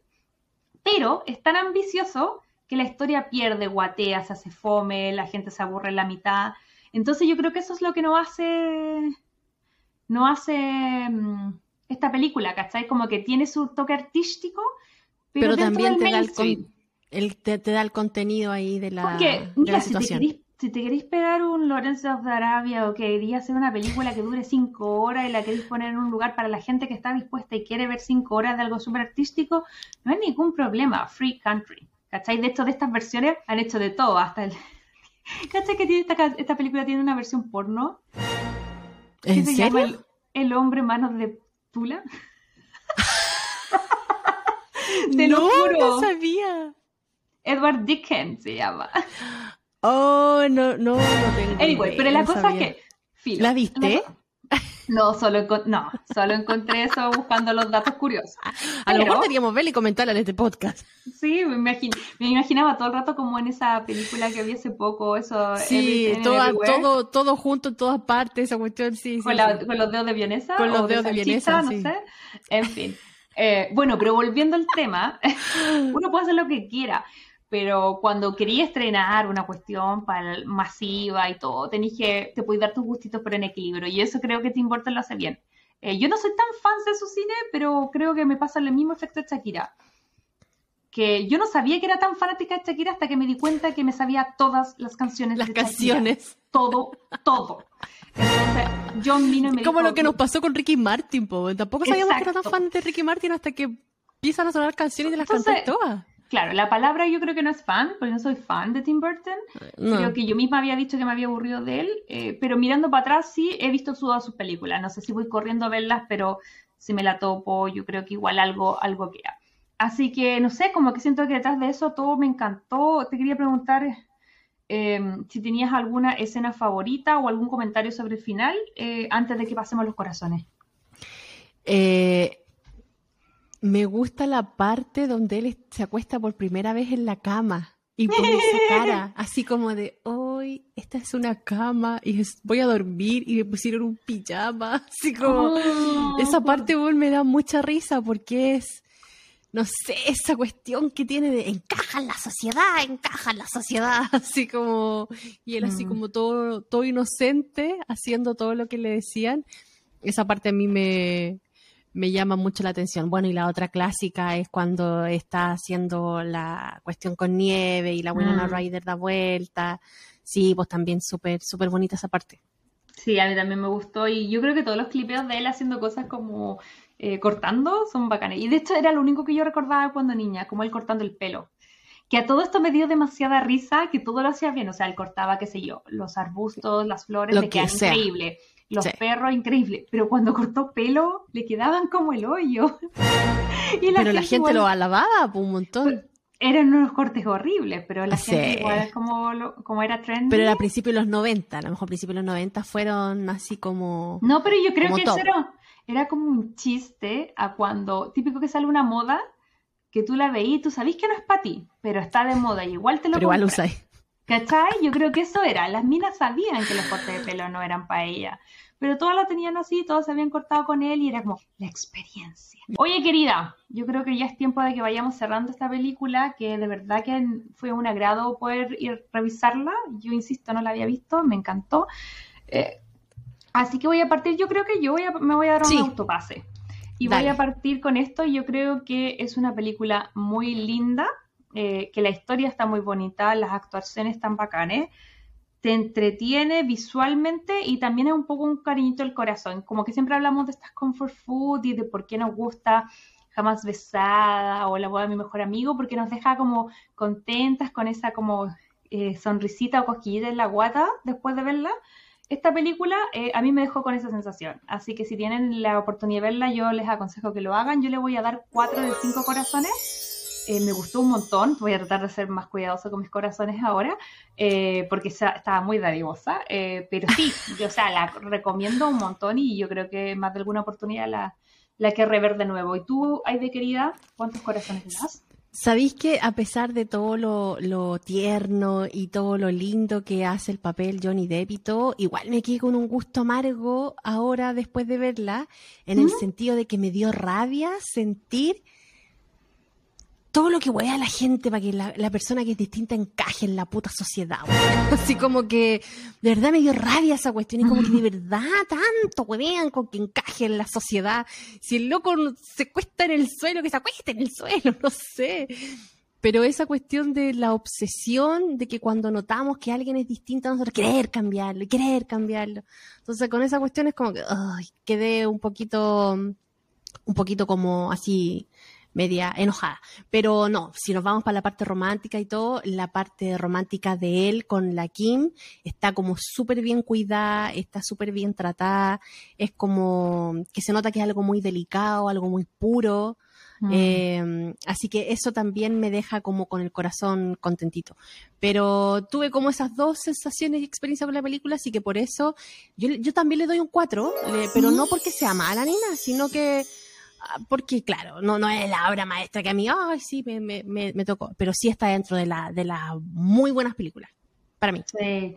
Pero es tan ambicioso que la historia pierde, guatea, se hace fome, la gente se aburre en la mitad. Entonces yo creo que eso es lo que no hace, no hace mm, esta película, ¿cachai? Como que tiene su toque artístico, pero, también te da, el, te, da el contenido ahí de la, situación si te queréis pegar un Lorenzo of Arabia o queréis hacer una película que dure cinco horas y la queréis poner en un lugar para la gente que está dispuesta y quiere ver cinco horas de algo súper artístico, no hay ningún problema. Free country. ¿Cachai? De hecho, de estas versiones han hecho de todo, hasta el... ¿Cachai que tiene esta, película tiene una versión porno? ¿En se serio? Llama el, hombre manos de Tula. te no, lo juro. No sabía. Edward Dickens se llama. Oh, no, no, no tengo. Anyway, pero la cosa es que. ¿La viste? No, solo, no, solo encontré eso buscando los datos curiosos. A lo mejor deberíamos verla y comentarla en este podcast. Sí, me, me, imaginaba todo el rato como en esa película que vi hace poco, eso. Sí, todo, todo junto en todas partes, esa cuestión, sí. Con, con los dedos de Vienesa. Con los dedos de, Vienesa, no sé. En fin. Eh, bueno, pero volviendo al tema, uno puede hacer lo que quiera pero cuando quería estrenar una cuestión para masiva y todo, tenéis que, te puedes dar tus gustitos pero en equilibrio, y eso creo que Tim Burton lo hace bien. Eh, yo no soy tan fan de su cine, pero creo que me pasa el mismo efecto de Shakira. Que yo no sabía que era tan fanática de Shakira hasta que me di cuenta que me sabía todas las canciones las canciones. Todo, todo. Entonces, John vino y me Como lo que nos pasó con Ricky Martin, po. tampoco sabíamos que era tan fan de Ricky Martin hasta que empiezan a sonar canciones y las canté todas. Claro, la palabra yo creo que no es fan, porque no soy fan de Tim Burton. Creo que yo misma había dicho que me había aburrido de él, eh, pero mirando para atrás sí he visto todas sus películas. No sé si voy corriendo a verlas, pero si me la topo, yo creo que igual algo, algo queda. Así que no sé, como que siento que detrás de eso todo me encantó. Te quería preguntar em, si tenías alguna escena favorita o algún comentario sobre el final eh, antes de que pasemos los corazones. Eh, me gusta la parte donde él se acuesta por primera vez en la cama y pone esa cara, así como de, hoy esta es una cama y voy a dormir y me pusieron un pijama, así como, oh. esa parte me da mucha risa porque es, no sé, esa cuestión que tiene de encaja en la sociedad, encaja en la sociedad, así como, y él así mm. como todo, todo inocente, haciendo todo lo que le decían, esa parte a mí me, me llama mucho la atención. Bueno, y la otra clásica es cuando está haciendo la cuestión con nieve y la buena mm. Rider da vuelta. Sí, pues también súper, súper bonita esa parte. Sí, a mí también me gustó y yo creo que todos los clipeos de él haciendo cosas como eh, cortando son bacanes. Y de hecho era lo único que yo recordaba cuando niña, como él cortando el pelo. Que a todo esto me dio demasiada risa, que todo lo hacía bien. O sea, él cortaba, qué sé yo, los arbustos, las flores, lo que increíble los perros, increíble. Pero cuando cortó pelo, le quedaban como el hoyo. pero la gente lo alababa un montón. Eran unos cortes horribles, pero la gente igual como, como era trend. Pero era a principios de los 90, a lo mejor a principios de los 90 fueron así como. No, pero yo creo que eso era, era, como un chiste a cuando, típico que sale una moda, que tú la veís y tú sabís que no es para ti, pero está de moda y igual te lo Pero igual lo usáis. ¿Cachai? Yo creo que eso era. Las minas sabían que los cortes de pelo no eran para ella. Pero todas lo tenían así, todos se habían cortado con él y era como la experiencia. Oye, querida, yo creo que ya es tiempo de que vayamos cerrando esta película, que de verdad que fue un agrado poder ir a revisarla. Yo insisto, no la había visto, me encantó. Eh, así que voy a partir, yo creo que yo voy me voy a dar un autopase. Y voy a partir con esto, yo creo que es una película muy linda eh, que la historia está muy bonita, las actuaciones están bacanes, te entretiene visualmente y también es un poco un cariñito del corazón. Como que siempre hablamos de estas comfort food y de por qué nos gusta jamás besada o la boda de mi mejor amigo, porque nos deja como contentas con esa como eh, sonrisita o cosquillita en la guata después de verla. Esta película eh, a mí me dejó con esa sensación, así que si tienen la oportunidad de verla, yo les aconsejo que lo hagan. Yo le voy a dar 4 de 5 corazones eh, me gustó un montón. Voy a tratar de ser más cuidadoso con mis corazones ahora, eh, porque estaba muy dadivosa. pero sí, yo, o sea, la recomiendo un montón y yo creo que más de alguna oportunidad la, la que rever de nuevo. ¿Y tú, de querida, cuántos corazones le das? Sabéis que a pesar de todo lo, tierno y todo lo lindo que hace el papel Johnny Depp y todo, igual me quedé con un gusto amargo ahora después de verla, en el sentido de que me dio rabia sentir todo lo que huele a la gente para que la, persona que es distinta encaje en la puta sociedad. Así como que de verdad me dio rabia esa cuestión y como que de verdad tanto huevean con que encaje en la sociedad. Si el loco se cuesta en el suelo, que se acueste en el suelo, no sé. Pero esa cuestión de la obsesión de que cuando notamos que alguien es distinto a nosotros, querer cambiarlo, querer cambiarlo. Entonces con esa cuestión es como que quedé un poquito, un poquito como así media enojada. Pero no, si nos vamos para la parte romántica y todo, la parte romántica de él con la Kim está como súper bien cuidada, está súper bien tratada, es como que se nota que es algo muy delicado, algo muy puro. Mm. Eh, así que eso también me deja como con el corazón contentito. Pero tuve como esas dos sensaciones y experiencias con la película, así que por eso yo, yo también le doy un 4, pero no porque sea mala ni nada, sino que porque claro, no, no es la obra maestra que a mí, ay, sí, me, me, me, tocó, pero sí está dentro de las de las muy buenas películas, para mí. Sí.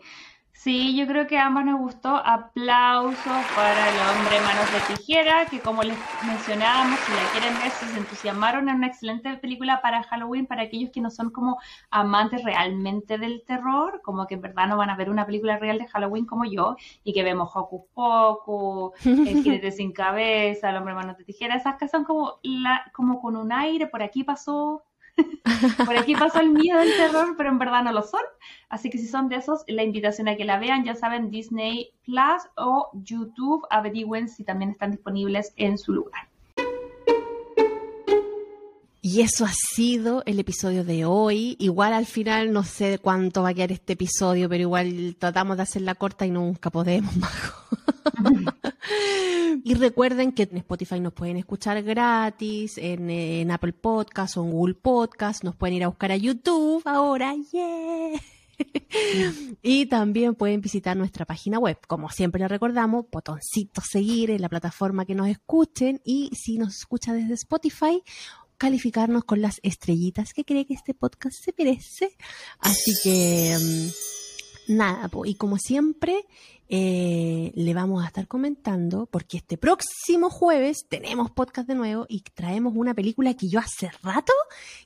Sí, yo creo que a ambas nos gustó. Aplausos para el hombre manos de tijera, que como les mencionábamos, si la quieren ver, se entusiasmaron en una excelente película para Halloween, para aquellos que no son como amantes realmente del terror, como que en verdad no van a ver una película real de Halloween como yo, y que vemos Hocus Pocus, El jinete sin cabeza, El hombre manos de tijera, esas que son como, la, como con un aire, por aquí pasó Por aquí pasó el miedo del terror, pero en verdad no lo son. Así que si son de esos, la invitación a que la vean, ya saben, Disney Plus o YouTube, averigüen si también están disponibles en su lugar. Y eso ha sido el episodio de hoy. Igual al final no sé cuánto va a quedar este episodio, pero igual tratamos de hacerla corta y nunca podemos, y recuerden que en Spotify nos pueden escuchar gratis, en, Apple Podcast o en Google Podcast, nos pueden ir a buscar a YouTube ahora, yeah. y también pueden visitar nuestra página web. Como siempre les recordamos, botoncito seguir en la plataforma que nos escuchen y si nos escucha desde Spotify, calificarnos con las estrellitas que cree que este podcast se merece. Así que mm, nada, y como siempre, eh, le vamos a estar comentando porque este próximo jueves tenemos podcast de nuevo y traemos una película que yo hace rato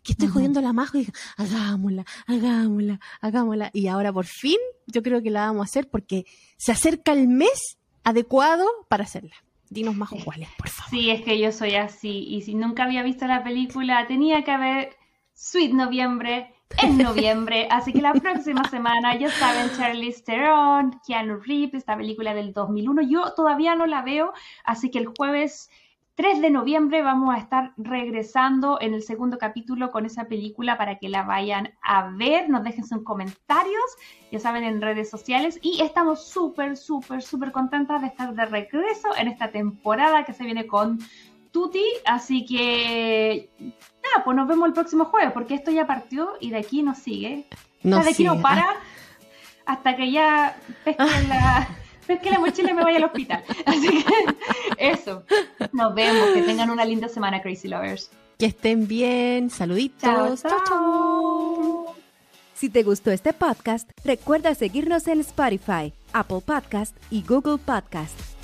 que estoy jodiendo la majo y hagámosla, hagámosla, hagámosla. Y ahora por fin yo creo que la vamos a hacer porque se acerca el mes adecuado para hacerla. Dinos más cuáles, por favor. Sí, es que yo soy así. Y si nunca había visto la película, tenía que haber Sweet Noviembre en noviembre. Así que la próxima semana, ya saben, Charlize Theron, Keanu Reeves, esta película del 2001. Yo todavía no la veo, así que el jueves 3 de noviembre vamos a estar regresando en el segundo capítulo con esa película para que la vayan a ver, nos dejen sus comentarios, ya saben, en redes sociales y estamos súper, súper, súper contentas de estar de regreso en esta temporada que se viene con Tuti, así que nada, pues nos vemos el próximo jueves porque esto ya partió y de aquí nos sigue. de aquí no para hasta que ya pesquen la es que la mochila me vaya al hospital. Así que eso. Nos vemos. Que tengan una linda semana, Crazy Lovers. Que estén bien. Saluditos. Chao, chao. Si te gustó este podcast, recuerda seguirnos en Spotify, Apple Podcast y Google Podcast.